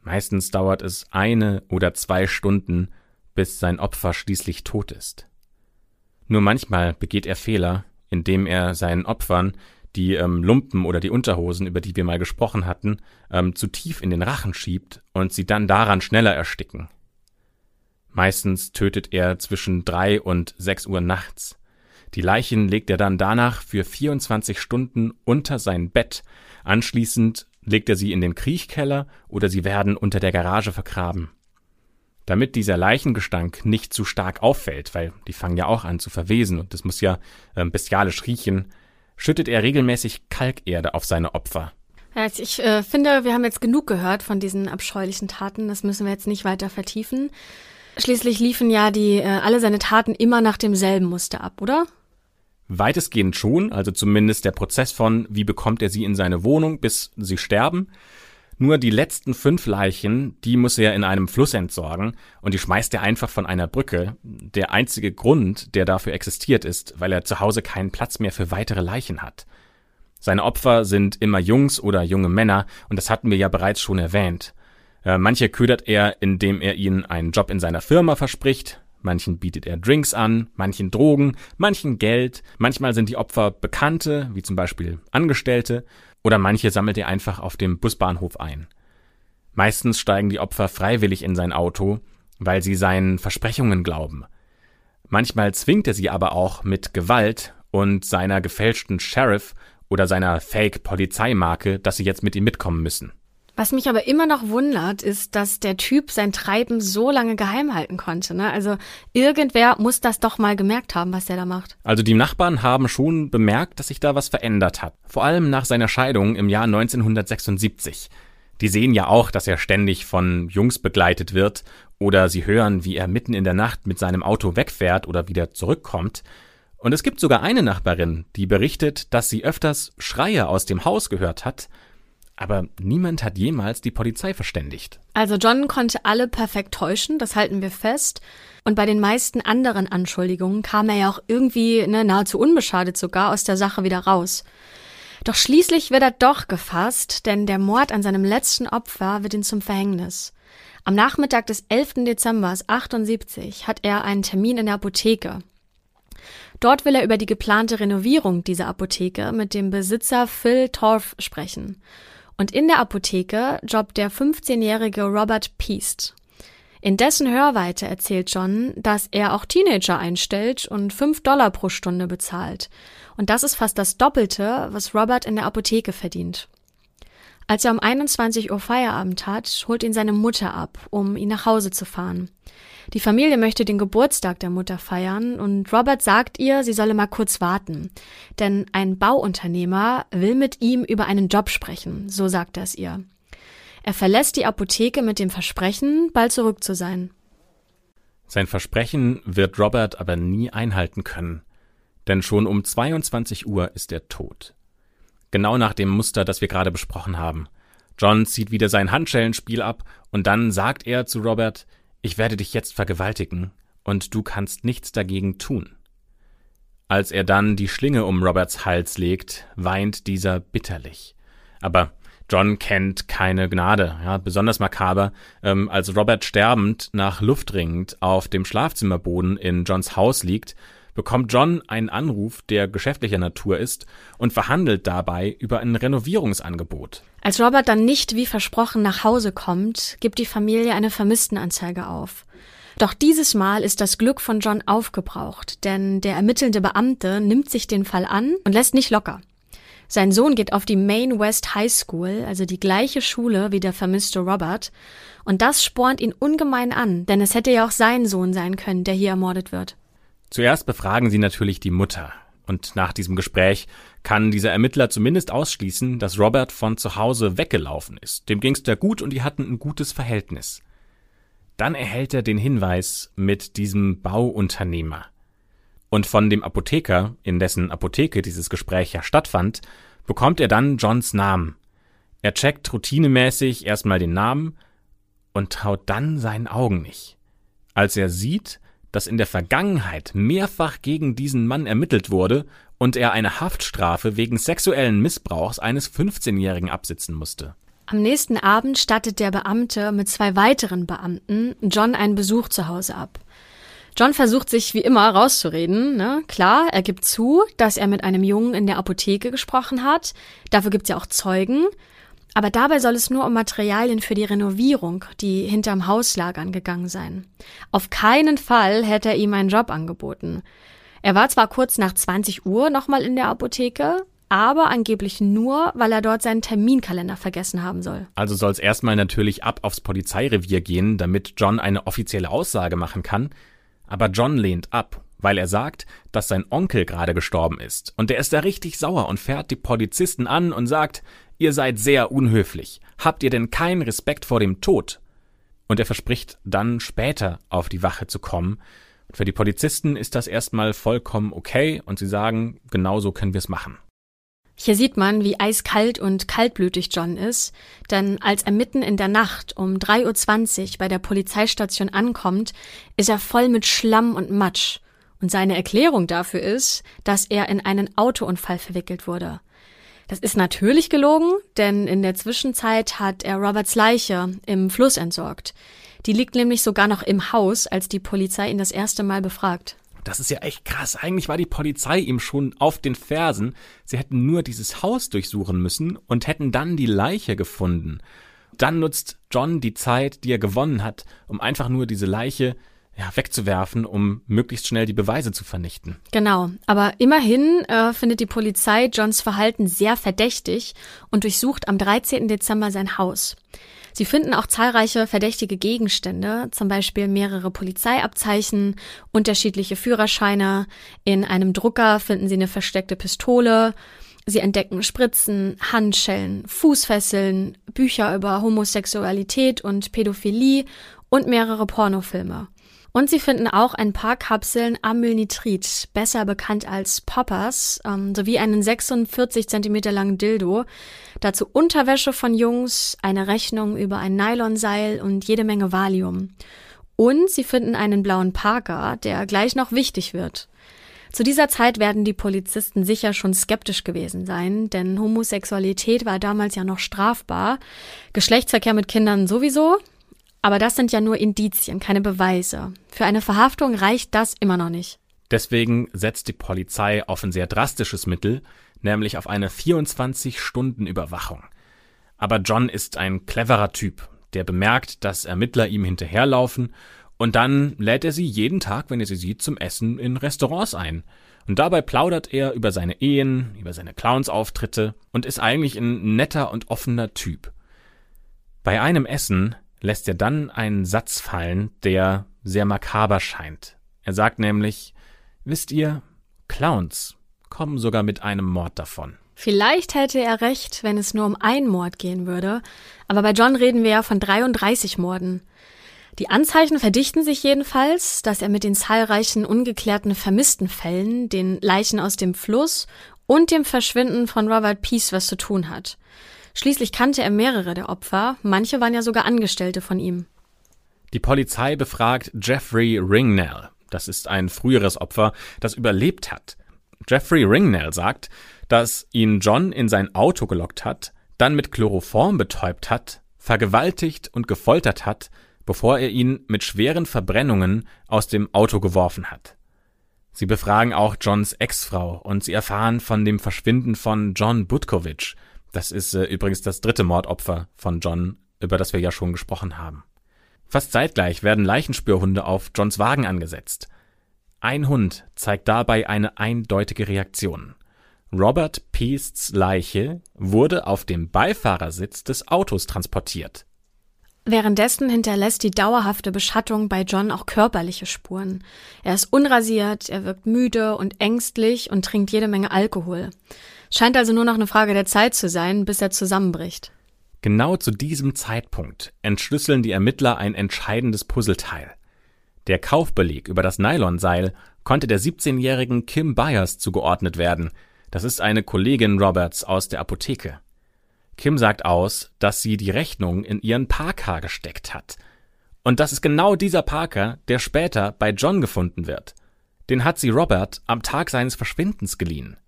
Meistens dauert es eine oder zwei Stunden, bis sein Opfer schließlich tot ist. Nur manchmal begeht er Fehler, indem er seinen Opfern die ähm, Lumpen oder die Unterhosen, über die wir mal gesprochen hatten, ähm, zu tief in den Rachen schiebt und sie dann daran schneller ersticken. Meistens tötet er zwischen drei und sechs Uhr nachts. Die Leichen legt er dann danach für 24 Stunden unter sein Bett. Anschließend legt er sie in den Kriechkeller oder sie werden unter der Garage vergraben. Damit dieser Leichengestank nicht zu stark auffällt, weil die fangen ja auch an zu verwesen und das muss ja äh, bestialisch riechen, schüttet er regelmäßig Kalkerde auf seine Opfer. Also ich äh, finde, wir haben jetzt genug gehört von diesen abscheulichen Taten. Das müssen wir jetzt nicht weiter vertiefen. Schließlich liefen ja die äh, alle seine Taten immer nach demselben Muster ab, oder? Weitestgehend schon, also zumindest der Prozess von, wie bekommt er sie in seine Wohnung, bis sie sterben. Nur die letzten fünf Leichen, die muss er in einem Fluss entsorgen und die schmeißt er einfach von einer Brücke. Der einzige Grund, der dafür existiert, ist, weil er zu Hause keinen Platz mehr für weitere Leichen hat. Seine Opfer sind immer Jungs oder junge Männer und das hatten wir ja bereits schon erwähnt. Äh, manche ködert er, indem er ihnen einen Job in seiner Firma verspricht, manchen bietet er Drinks an, manchen Drogen, manchen Geld, manchmal sind die Opfer Bekannte, wie zum Beispiel Angestellte, oder manche sammelt er einfach auf dem Busbahnhof ein. Meistens steigen die Opfer freiwillig in sein Auto, weil sie seinen Versprechungen glauben. Manchmal zwingt er sie aber auch mit Gewalt und seiner gefälschten Sheriff oder seiner Fake-Polizeimarke, dass sie jetzt mit ihm mitkommen müssen. Was mich aber immer noch wundert, ist, dass der Typ sein Treiben so lange geheim halten konnte. Ne? Also irgendwer muss das doch mal gemerkt haben, was er da macht. Also die Nachbarn haben schon bemerkt, dass sich da was verändert hat. Vor allem nach seiner Scheidung im Jahr 1976. Die sehen ja auch, dass er ständig von Jungs begleitet wird oder sie hören, wie er mitten in der Nacht mit seinem Auto wegfährt oder wieder zurückkommt. Und es gibt sogar eine Nachbarin, die berichtet, dass sie öfters Schreie aus dem Haus gehört hat aber niemand hat jemals die Polizei verständigt. Also John konnte alle perfekt täuschen, das halten wir fest. Und bei den meisten anderen Anschuldigungen kam er ja auch irgendwie ne, nahezu unbeschadet sogar aus der Sache wieder raus. Doch schließlich wird er doch gefasst, denn der Mord an seinem letzten Opfer wird ihm zum Verhängnis. Am Nachmittag des 11. Dezember 78 hat er einen Termin in der Apotheke. Dort will er über die geplante Renovierung dieser Apotheke mit dem Besitzer Phil Torf sprechen. Und in der Apotheke jobbt der 15-jährige Robert Peast. In dessen Hörweite erzählt John, dass er auch Teenager einstellt und 5 Dollar pro Stunde bezahlt. Und das ist fast das Doppelte, was Robert in der Apotheke verdient. Als er um 21 Uhr Feierabend hat, holt ihn seine Mutter ab, um ihn nach Hause zu fahren. Die Familie möchte den Geburtstag der Mutter feiern und Robert sagt ihr, sie solle mal kurz warten. Denn ein Bauunternehmer will mit ihm über einen Job sprechen, so sagt er es ihr. Er verlässt die Apotheke mit dem Versprechen, bald zurück zu sein. Sein Versprechen wird Robert aber nie einhalten können, denn schon um 22 Uhr ist er tot. Genau nach dem Muster, das wir gerade besprochen haben. John zieht wieder sein Handschellenspiel ab und dann sagt er zu Robert, ich werde dich jetzt vergewaltigen, und du kannst nichts dagegen tun. Als er dann die Schlinge um Roberts Hals legt, weint dieser bitterlich. Aber John kennt keine Gnade, ja, besonders makaber, ähm, als Robert sterbend nach Luft ringend auf dem Schlafzimmerboden in Johns Haus liegt, bekommt John einen Anruf, der geschäftlicher Natur ist, und verhandelt dabei über ein Renovierungsangebot. Als Robert dann nicht wie versprochen nach Hause kommt, gibt die Familie eine Vermisstenanzeige auf. Doch dieses Mal ist das Glück von John aufgebraucht, denn der ermittelnde Beamte nimmt sich den Fall an und lässt nicht locker. Sein Sohn geht auf die Maine West High School, also die gleiche Schule wie der vermisste Robert. Und das spornt ihn ungemein an, denn es hätte ja auch sein Sohn sein können, der hier ermordet wird. Zuerst befragen sie natürlich die Mutter. Und nach diesem Gespräch kann dieser Ermittler zumindest ausschließen, dass Robert von zu Hause weggelaufen ist. Dem ging's da gut und die hatten ein gutes Verhältnis. Dann erhält er den Hinweis mit diesem Bauunternehmer. Und von dem Apotheker, in dessen Apotheke dieses Gespräch ja stattfand, bekommt er dann Johns Namen. Er checkt routinemäßig erstmal den Namen und traut dann seinen Augen nicht. Als er sieht, dass in der Vergangenheit mehrfach gegen diesen Mann ermittelt wurde und er eine Haftstrafe wegen sexuellen Missbrauchs eines 15-Jährigen absitzen musste. Am nächsten Abend stattet der Beamte mit zwei weiteren Beamten John einen Besuch zu Hause ab. John versucht sich wie immer rauszureden. Ne? Klar, er gibt zu, dass er mit einem Jungen in der Apotheke gesprochen hat. Dafür gibt's ja auch Zeugen. Aber dabei soll es nur um Materialien für die Renovierung, die hinterm Haus lagern, gegangen sein. Auf keinen Fall hätte er ihm einen Job angeboten. Er war zwar kurz nach 20 Uhr nochmal in der Apotheke, aber angeblich nur, weil er dort seinen Terminkalender vergessen haben soll. Also soll es erstmal natürlich ab aufs Polizeirevier gehen, damit John eine offizielle Aussage machen kann. Aber John lehnt ab, weil er sagt, dass sein Onkel gerade gestorben ist. Und der ist da richtig sauer und fährt die Polizisten an und sagt, ihr seid sehr unhöflich. Habt ihr denn keinen Respekt vor dem Tod? Und er verspricht dann später auf die Wache zu kommen. Und für die Polizisten ist das erstmal vollkommen okay und sie sagen, genau so können wir es machen. Hier sieht man, wie eiskalt und kaltblütig John ist, denn als er mitten in der Nacht um 3.20 Uhr bei der Polizeistation ankommt, ist er voll mit Schlamm und Matsch. Und seine Erklärung dafür ist, dass er in einen Autounfall verwickelt wurde. Das ist natürlich gelogen, denn in der Zwischenzeit hat er Roberts Leiche im Fluss entsorgt. Die liegt nämlich sogar noch im Haus, als die Polizei ihn das erste Mal befragt. Das ist ja echt krass. Eigentlich war die Polizei ihm schon auf den Fersen. Sie hätten nur dieses Haus durchsuchen müssen und hätten dann die Leiche gefunden. Dann nutzt John die Zeit, die er gewonnen hat, um einfach nur diese Leiche ja, wegzuwerfen, um möglichst schnell die Beweise zu vernichten. Genau, aber immerhin äh, findet die Polizei Johns Verhalten sehr verdächtig und durchsucht am 13. Dezember sein Haus. Sie finden auch zahlreiche verdächtige Gegenstände, zum Beispiel mehrere Polizeiabzeichen, unterschiedliche Führerscheine. In einem Drucker finden sie eine versteckte Pistole. Sie entdecken Spritzen, Handschellen, Fußfesseln, Bücher über Homosexualität und Pädophilie und mehrere Pornofilme. Und sie finden auch ein paar Kapseln Amylnitrit, besser bekannt als Poppers, ähm, sowie einen 46 Zentimeter langen Dildo. Dazu Unterwäsche von Jungs, eine Rechnung über ein Nylonseil und jede Menge Valium. Und sie finden einen blauen Parker, der gleich noch wichtig wird. Zu dieser Zeit werden die Polizisten sicher schon skeptisch gewesen sein, denn Homosexualität war damals ja noch strafbar, Geschlechtsverkehr mit Kindern sowieso, aber das sind ja nur Indizien, keine Beweise. Für eine Verhaftung reicht das immer noch nicht. Deswegen setzt die Polizei auf ein sehr drastisches Mittel, nämlich auf eine 24-Stunden-Überwachung. Aber John ist ein cleverer Typ, der bemerkt, dass Ermittler ihm hinterherlaufen und dann lädt er sie jeden Tag, wenn er sie sieht, zum Essen in Restaurants ein. Und dabei plaudert er über seine Ehen, über seine Clownsauftritte und ist eigentlich ein netter und offener Typ. Bei einem Essen lässt er dann einen Satz fallen, der sehr makaber scheint. Er sagt nämlich, wisst ihr, Clowns kommen sogar mit einem Mord davon. Vielleicht hätte er recht, wenn es nur um einen Mord gehen würde, aber bei John reden wir ja von 33 Morden. Die Anzeichen verdichten sich jedenfalls, dass er mit den zahlreichen ungeklärten vermissten Fällen, den Leichen aus dem Fluss und dem Verschwinden von Robert Peace was zu tun hat. Schließlich kannte er mehrere der Opfer, manche waren ja sogar Angestellte von ihm. Die Polizei befragt Jeffrey Ringnell. Das ist ein früheres Opfer, das überlebt hat. Jeffrey Ringnell sagt, dass ihn John in sein Auto gelockt hat, dann mit Chloroform betäubt hat, vergewaltigt und gefoltert hat, bevor er ihn mit schweren Verbrennungen aus dem Auto geworfen hat. Sie befragen auch Johns Ex-Frau und sie erfahren von dem Verschwinden von John Butkovich, das ist äh, übrigens das dritte Mordopfer von John, über das wir ja schon gesprochen haben. Fast zeitgleich werden Leichenspürhunde auf Johns Wagen angesetzt. Ein Hund zeigt dabei eine eindeutige Reaktion. Robert Peasts Leiche wurde auf dem Beifahrersitz des Autos transportiert. Währenddessen hinterlässt die dauerhafte Beschattung bei John auch körperliche Spuren. Er ist unrasiert, er wirkt müde und ängstlich und trinkt jede Menge Alkohol. Scheint also nur noch eine Frage der Zeit zu sein, bis er zusammenbricht. Genau zu diesem Zeitpunkt entschlüsseln die Ermittler ein entscheidendes Puzzleteil. Der Kaufbeleg über das Nylonseil konnte der 17-jährigen Kim Byers zugeordnet werden. Das ist eine Kollegin Roberts aus der Apotheke. Kim sagt aus, dass sie die Rechnung in ihren Parker gesteckt hat. Und das ist genau dieser Parker, der später bei John gefunden wird. Den hat sie Robert am Tag seines Verschwindens geliehen.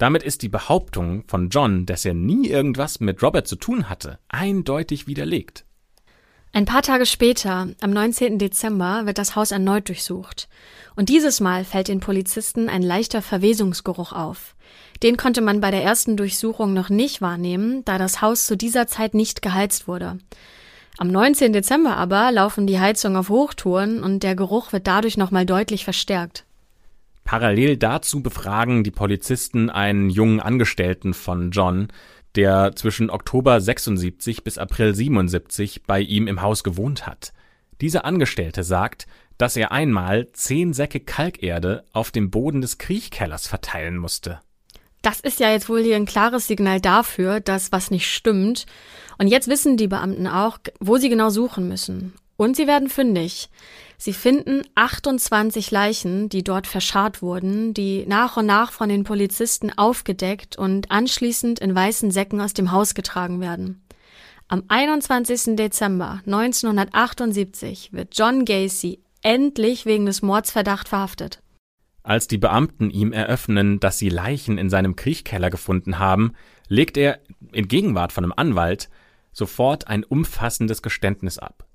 Damit ist die Behauptung von John, dass er nie irgendwas mit Robert zu tun hatte, eindeutig widerlegt. Ein paar Tage später, am 19. Dezember, wird das Haus erneut durchsucht. Und dieses Mal fällt den Polizisten ein leichter Verwesungsgeruch auf. Den konnte man bei der ersten Durchsuchung noch nicht wahrnehmen, da das Haus zu dieser Zeit nicht geheizt wurde. Am 19. Dezember aber laufen die Heizungen auf Hochtouren und der Geruch wird dadurch nochmal deutlich verstärkt. Parallel dazu befragen die Polizisten einen jungen Angestellten von John, der zwischen Oktober 76 bis April 77 bei ihm im Haus gewohnt hat. Dieser Angestellte sagt, dass er einmal zehn Säcke Kalkerde auf dem Boden des Kriechkellers verteilen musste. Das ist ja jetzt wohl hier ein klares Signal dafür, dass was nicht stimmt. Und jetzt wissen die Beamten auch, wo sie genau suchen müssen. Und sie werden fündig. Sie finden 28 Leichen, die dort verscharrt wurden, die nach und nach von den Polizisten aufgedeckt und anschließend in weißen Säcken aus dem Haus getragen werden. Am 21. Dezember 1978 wird John Gacy endlich wegen des Mordsverdacht verhaftet. Als die Beamten ihm eröffnen, dass sie Leichen in seinem Kriechkeller gefunden haben, legt er in Gegenwart von einem Anwalt sofort ein umfassendes Geständnis ab.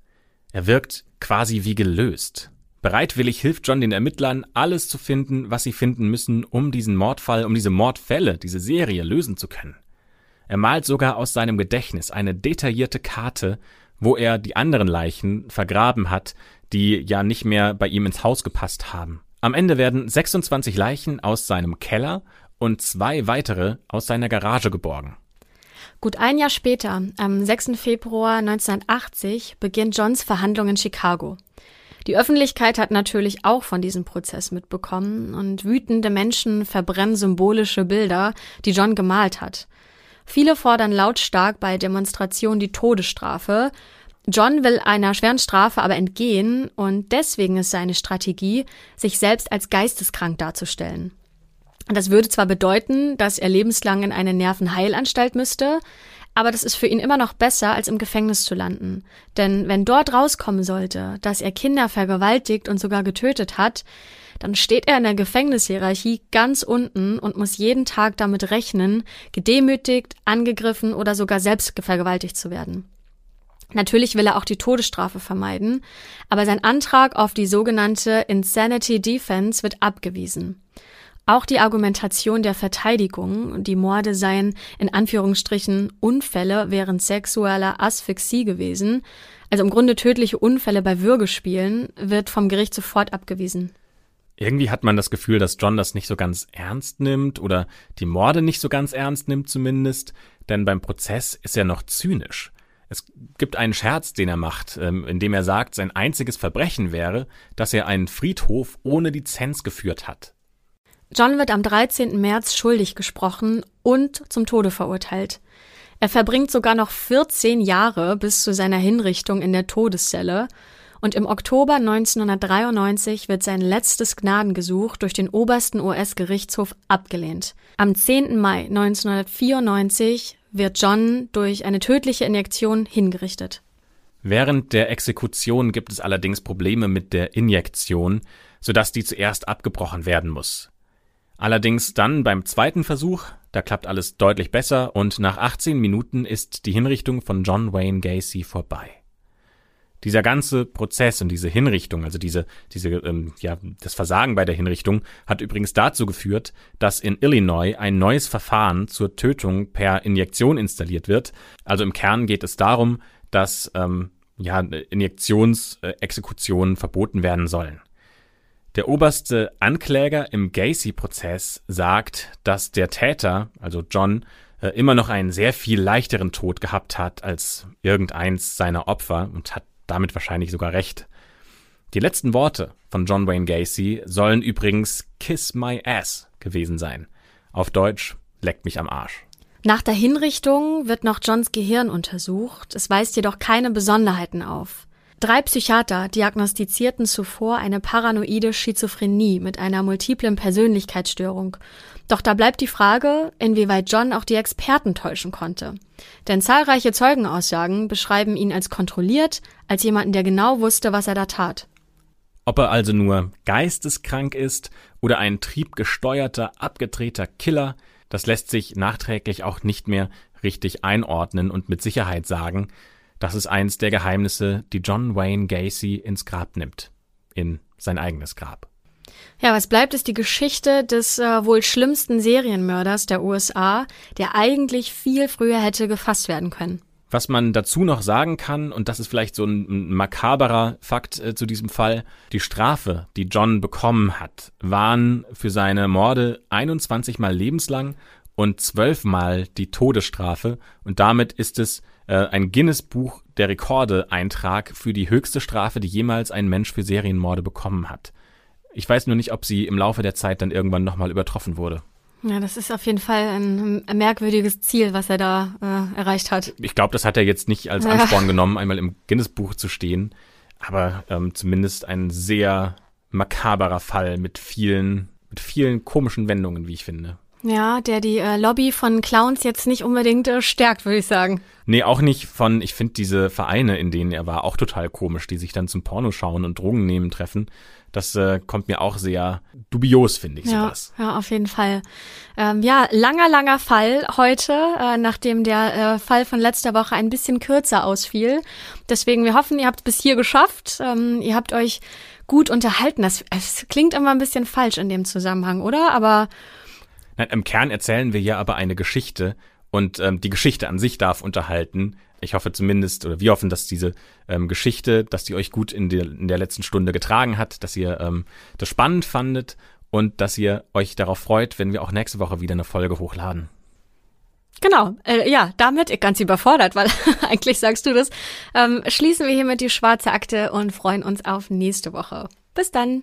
Er wirkt quasi wie gelöst. Bereitwillig hilft John den Ermittlern, alles zu finden, was sie finden müssen, um diesen Mordfall, um diese Mordfälle, diese Serie lösen zu können. Er malt sogar aus seinem Gedächtnis eine detaillierte Karte, wo er die anderen Leichen vergraben hat, die ja nicht mehr bei ihm ins Haus gepasst haben. Am Ende werden 26 Leichen aus seinem Keller und zwei weitere aus seiner Garage geborgen. Gut ein Jahr später, am 6. Februar 1980, beginnt Johns Verhandlung in Chicago. Die Öffentlichkeit hat natürlich auch von diesem Prozess mitbekommen und wütende Menschen verbrennen symbolische Bilder, die John gemalt hat. Viele fordern lautstark bei Demonstrationen die Todesstrafe John will einer schweren Strafe aber entgehen und deswegen ist seine Strategie, sich selbst als geisteskrank darzustellen. Das würde zwar bedeuten, dass er lebenslang in eine Nervenheilanstalt müsste, aber das ist für ihn immer noch besser, als im Gefängnis zu landen. Denn wenn dort rauskommen sollte, dass er Kinder vergewaltigt und sogar getötet hat, dann steht er in der Gefängnishierarchie ganz unten und muss jeden Tag damit rechnen, gedemütigt, angegriffen oder sogar selbst vergewaltigt zu werden. Natürlich will er auch die Todesstrafe vermeiden, aber sein Antrag auf die sogenannte Insanity Defense wird abgewiesen. Auch die Argumentation der Verteidigung, die Morde seien in Anführungsstrichen Unfälle während sexueller Asphyxie gewesen, also im Grunde tödliche Unfälle bei Würgespielen, wird vom Gericht sofort abgewiesen. Irgendwie hat man das Gefühl, dass John das nicht so ganz ernst nimmt oder die Morde nicht so ganz ernst nimmt zumindest, denn beim Prozess ist er noch zynisch. Es gibt einen Scherz, den er macht, ähm, in dem er sagt, sein einziges Verbrechen wäre, dass er einen Friedhof ohne Lizenz geführt hat. John wird am 13. März schuldig gesprochen und zum Tode verurteilt. Er verbringt sogar noch 14 Jahre bis zu seiner Hinrichtung in der Todeszelle und im Oktober 1993 wird sein letztes Gnadengesuch durch den obersten US-Gerichtshof abgelehnt. Am 10. Mai 1994 wird John durch eine tödliche Injektion hingerichtet. Während der Exekution gibt es allerdings Probleme mit der Injektion, sodass die zuerst abgebrochen werden muss. Allerdings dann beim zweiten Versuch, da klappt alles deutlich besser und nach 18 Minuten ist die Hinrichtung von John Wayne Gacy vorbei dieser ganze Prozess und diese Hinrichtung, also diese, diese, ähm, ja, das Versagen bei der Hinrichtung, hat übrigens dazu geführt, dass in Illinois ein neues Verfahren zur Tötung per Injektion installiert wird. Also im Kern geht es darum, dass ähm, ja, Injektionsexekutionen verboten werden sollen. Der oberste Ankläger im Gacy-Prozess sagt, dass der Täter, also John, äh, immer noch einen sehr viel leichteren Tod gehabt hat als irgendeins seiner Opfer und hat damit wahrscheinlich sogar recht. Die letzten Worte von John Wayne Gacy sollen übrigens Kiss My Ass gewesen sein. Auf Deutsch, leckt mich am Arsch. Nach der Hinrichtung wird noch Johns Gehirn untersucht. Es weist jedoch keine Besonderheiten auf. Drei Psychiater diagnostizierten zuvor eine paranoide Schizophrenie mit einer multiplen Persönlichkeitsstörung. Doch da bleibt die Frage, inwieweit John auch die Experten täuschen konnte. Denn zahlreiche Zeugenaussagen beschreiben ihn als kontrolliert, als jemanden, der genau wusste, was er da tat. Ob er also nur geisteskrank ist oder ein triebgesteuerter, abgedrehter Killer, das lässt sich nachträglich auch nicht mehr richtig einordnen und mit Sicherheit sagen, das ist eins der Geheimnisse, die John Wayne Gacy ins Grab nimmt. In sein eigenes Grab. Ja, was bleibt, ist die Geschichte des äh, wohl schlimmsten Serienmörders der USA, der eigentlich viel früher hätte gefasst werden können. Was man dazu noch sagen kann, und das ist vielleicht so ein, makaberer Fakt äh, zu diesem Fall, die Strafe, die John bekommen hat, waren für seine Morde 21 Mal lebenslang und 12 Mal die Todesstrafe. Und damit ist es ein Guinness-Buch der Rekorde-Eintrag für die höchste Strafe, die jemals ein Mensch für Serienmorde bekommen hat. Ich weiß nur nicht, ob sie im Laufe der Zeit dann irgendwann nochmal übertroffen wurde. Ja, das ist auf jeden Fall ein, ein merkwürdiges Ziel, was er da äh, erreicht hat. Ich glaube, das hat er jetzt nicht als Ansporn ja. genommen, einmal im Guinness-Buch zu stehen, aber ähm, zumindest ein sehr makaberer Fall mit vielen, mit vielen komischen Wendungen, wie ich finde. Ja, der die äh, Lobby von Clowns jetzt nicht unbedingt äh, stärkt, würde ich sagen. Nee, auch nicht von, ich finde diese Vereine, in denen er war, auch total komisch, die sich dann zum Porno schauen und Drogen nehmen treffen. Das äh, kommt mir auch sehr dubios, finde ich ja, sowas. Ja, auf jeden Fall. Ähm, ja, langer, langer Fall heute, äh, nachdem der äh, Fall von letzter Woche ein bisschen kürzer ausfiel. Deswegen, wir hoffen, ihr habt es bis hier geschafft. Ähm, ihr habt euch gut unterhalten. Das, das klingt immer ein bisschen falsch in dem Zusammenhang, oder? Aber Nein, im Kern erzählen wir ja aber eine Geschichte und ähm, die Geschichte an sich darf unterhalten. Ich hoffe zumindest, oder wir hoffen, dass diese ähm, Geschichte, dass die euch gut in, der in der letzten Stunde getragen hat, dass ihr ähm, das spannend fandet und dass ihr euch darauf freut, wenn wir auch nächste Woche wieder eine Folge hochladen. Genau, äh, ja, damit ganz überfordert, weil eigentlich sagst du das. Ähm, schließen wir hiermit die schwarze Akte und freuen uns auf nächste Woche. Bis dann.